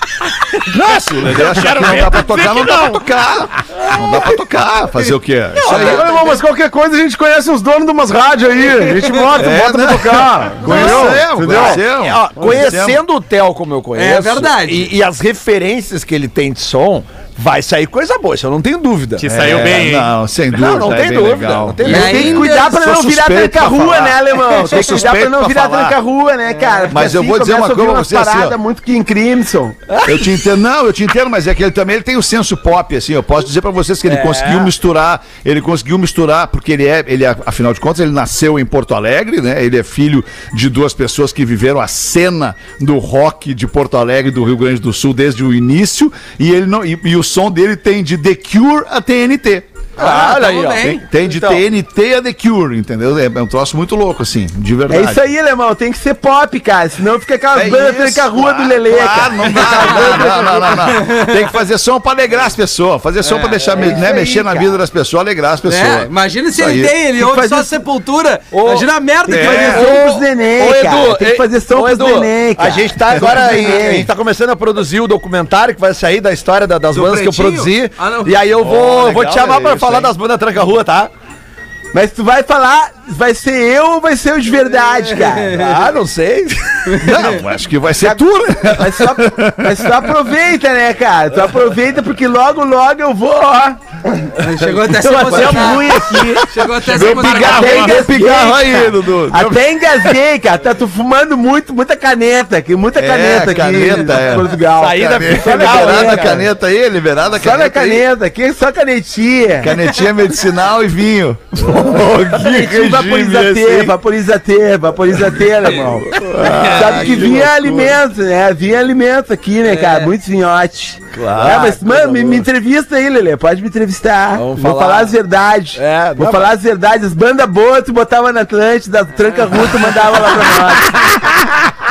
Não, se o Lelê achar que não dá pra tocar, não dá pra tocar. Não dá pra tocar. Fazer o quê? Aí. Olha, irmão, mas qualquer coisa a gente conhece os donos de umas rádios aí. A gente bota, É, bota né? pra tocar. Conheceu? Conhecemos, Entendeu? É, conhecendo o Theo como eu conheço. É verdade. E, e as referências que ele tem de som, som vai sair coisa boa, isso eu não tenho dúvida. Te saiu É, bem, hein? Não, sem dúvida. Não, não é tem bem dúvida. legal. Não tem E ainda Tem que cuidar pra não virar tranca-rua, né, alemão? Tem que cuidar pra não virar tranca-rua, né, cara? Mas eu vou dizer uma coisa pra você, assim, ó. Parada muito King Crimson. Eu te entendo, não, eu te entendo, mas é que ele também ele tem o senso pop, assim. Eu posso dizer pra vocês que ele conseguiu misturar, ele conseguiu misturar, porque ele é, ele é, afinal de contas, ele nasceu em Porto Alegre, né? Ele é filho de duas pessoas que viveram a cena do rock de Porto Alegre e do Rio Grande do Sul desde o início, e ele não, e, e o som dele tem de The Cure a TNT. Ah, olha aí, ó. Tem, tem de Então. TNT a The Cure, entendeu? É, é um troço muito louco, assim, de verdade. É isso aí, alemão. Tem que ser pop, cara. Senão fica aquelas É bandas isso, tranca rua do Lelê, claro, cara. não dá, não, não, não, não, não. Tem que fazer som pra alegrar as pessoas. Fazer som pra deixar, é né, aí, mexer na cara. vida das pessoas, alegrar as pessoas. É, imagina se ele tem, ele que ouve só Sepultura. Ô, imagina a merda que é. vai Fazer som pros neném, Ô, cara. Tem que fazer som pros Edu, neném, cara. A gente tá agora a gente tá começando a produzir o documentário que vai sair da história da- das bandas que eu produzi. Ah. E aí eu vou, te chamar é pra isso falar das bandas Tranca Rua, tá? Mas tu vai falar, vai ser eu ou vai ser eu de verdade, cara? Ah, não sei. Não, acho que vai ser tu, né? Mas só, mas tu aproveita, né, cara? Tu aproveita porque logo, logo eu vou, ó. Chegou até a se Eu até emocionar. ruim aqui. Chegou até a se Deu emocionar. pigarro, Até deu engasguei, pigarro aí, cara. Dudu. Deu- Até engasguei, cara. Tá tu fumando muito, muita caneta aqui, muita É, caneta aqui caneta, é. em Portugal. Saída Liberada a caneta, caneta aí, liberada a Só na caneta aí. caneta, aqui só canetinha. Canetinha medicinal e vinho. Canetinha vaporiza T, vaporiza T, vaporiza T, alemão. Sabe que, vinha alimento, né? Vinha alimento aqui, né, cara? Muitos vinhotes. Claro, É, mas, mano, me, me entrevista aí, Lelê. Pode me entrevistar. Vamos Vou falar. falar as verdades. É, Vou não, falar as verdades. As bandas boas, tu botava na Atlântida, tranca rua, tu mandava lá pra nós.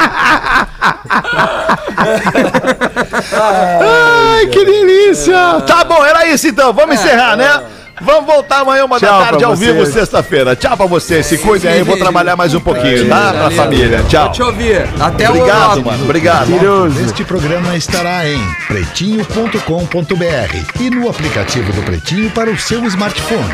Ai, que delícia! Tá bom, era isso então. Vamos encerrar, né? Vamos voltar amanhã, uma Tchau da tarde, ao vivo, vocês. sexta-feira. Tchau pra vocês. Se cuidem aí, vou trabalhar mais um pouquinho, tá? Pra Valeu. família. Tchau. Vou te ouvir. Até Obrigado, o mano. Obrigado. Tiroso. Este programa estará em pretinho.com.br e no aplicativo do Pretinho para o seu smartphone.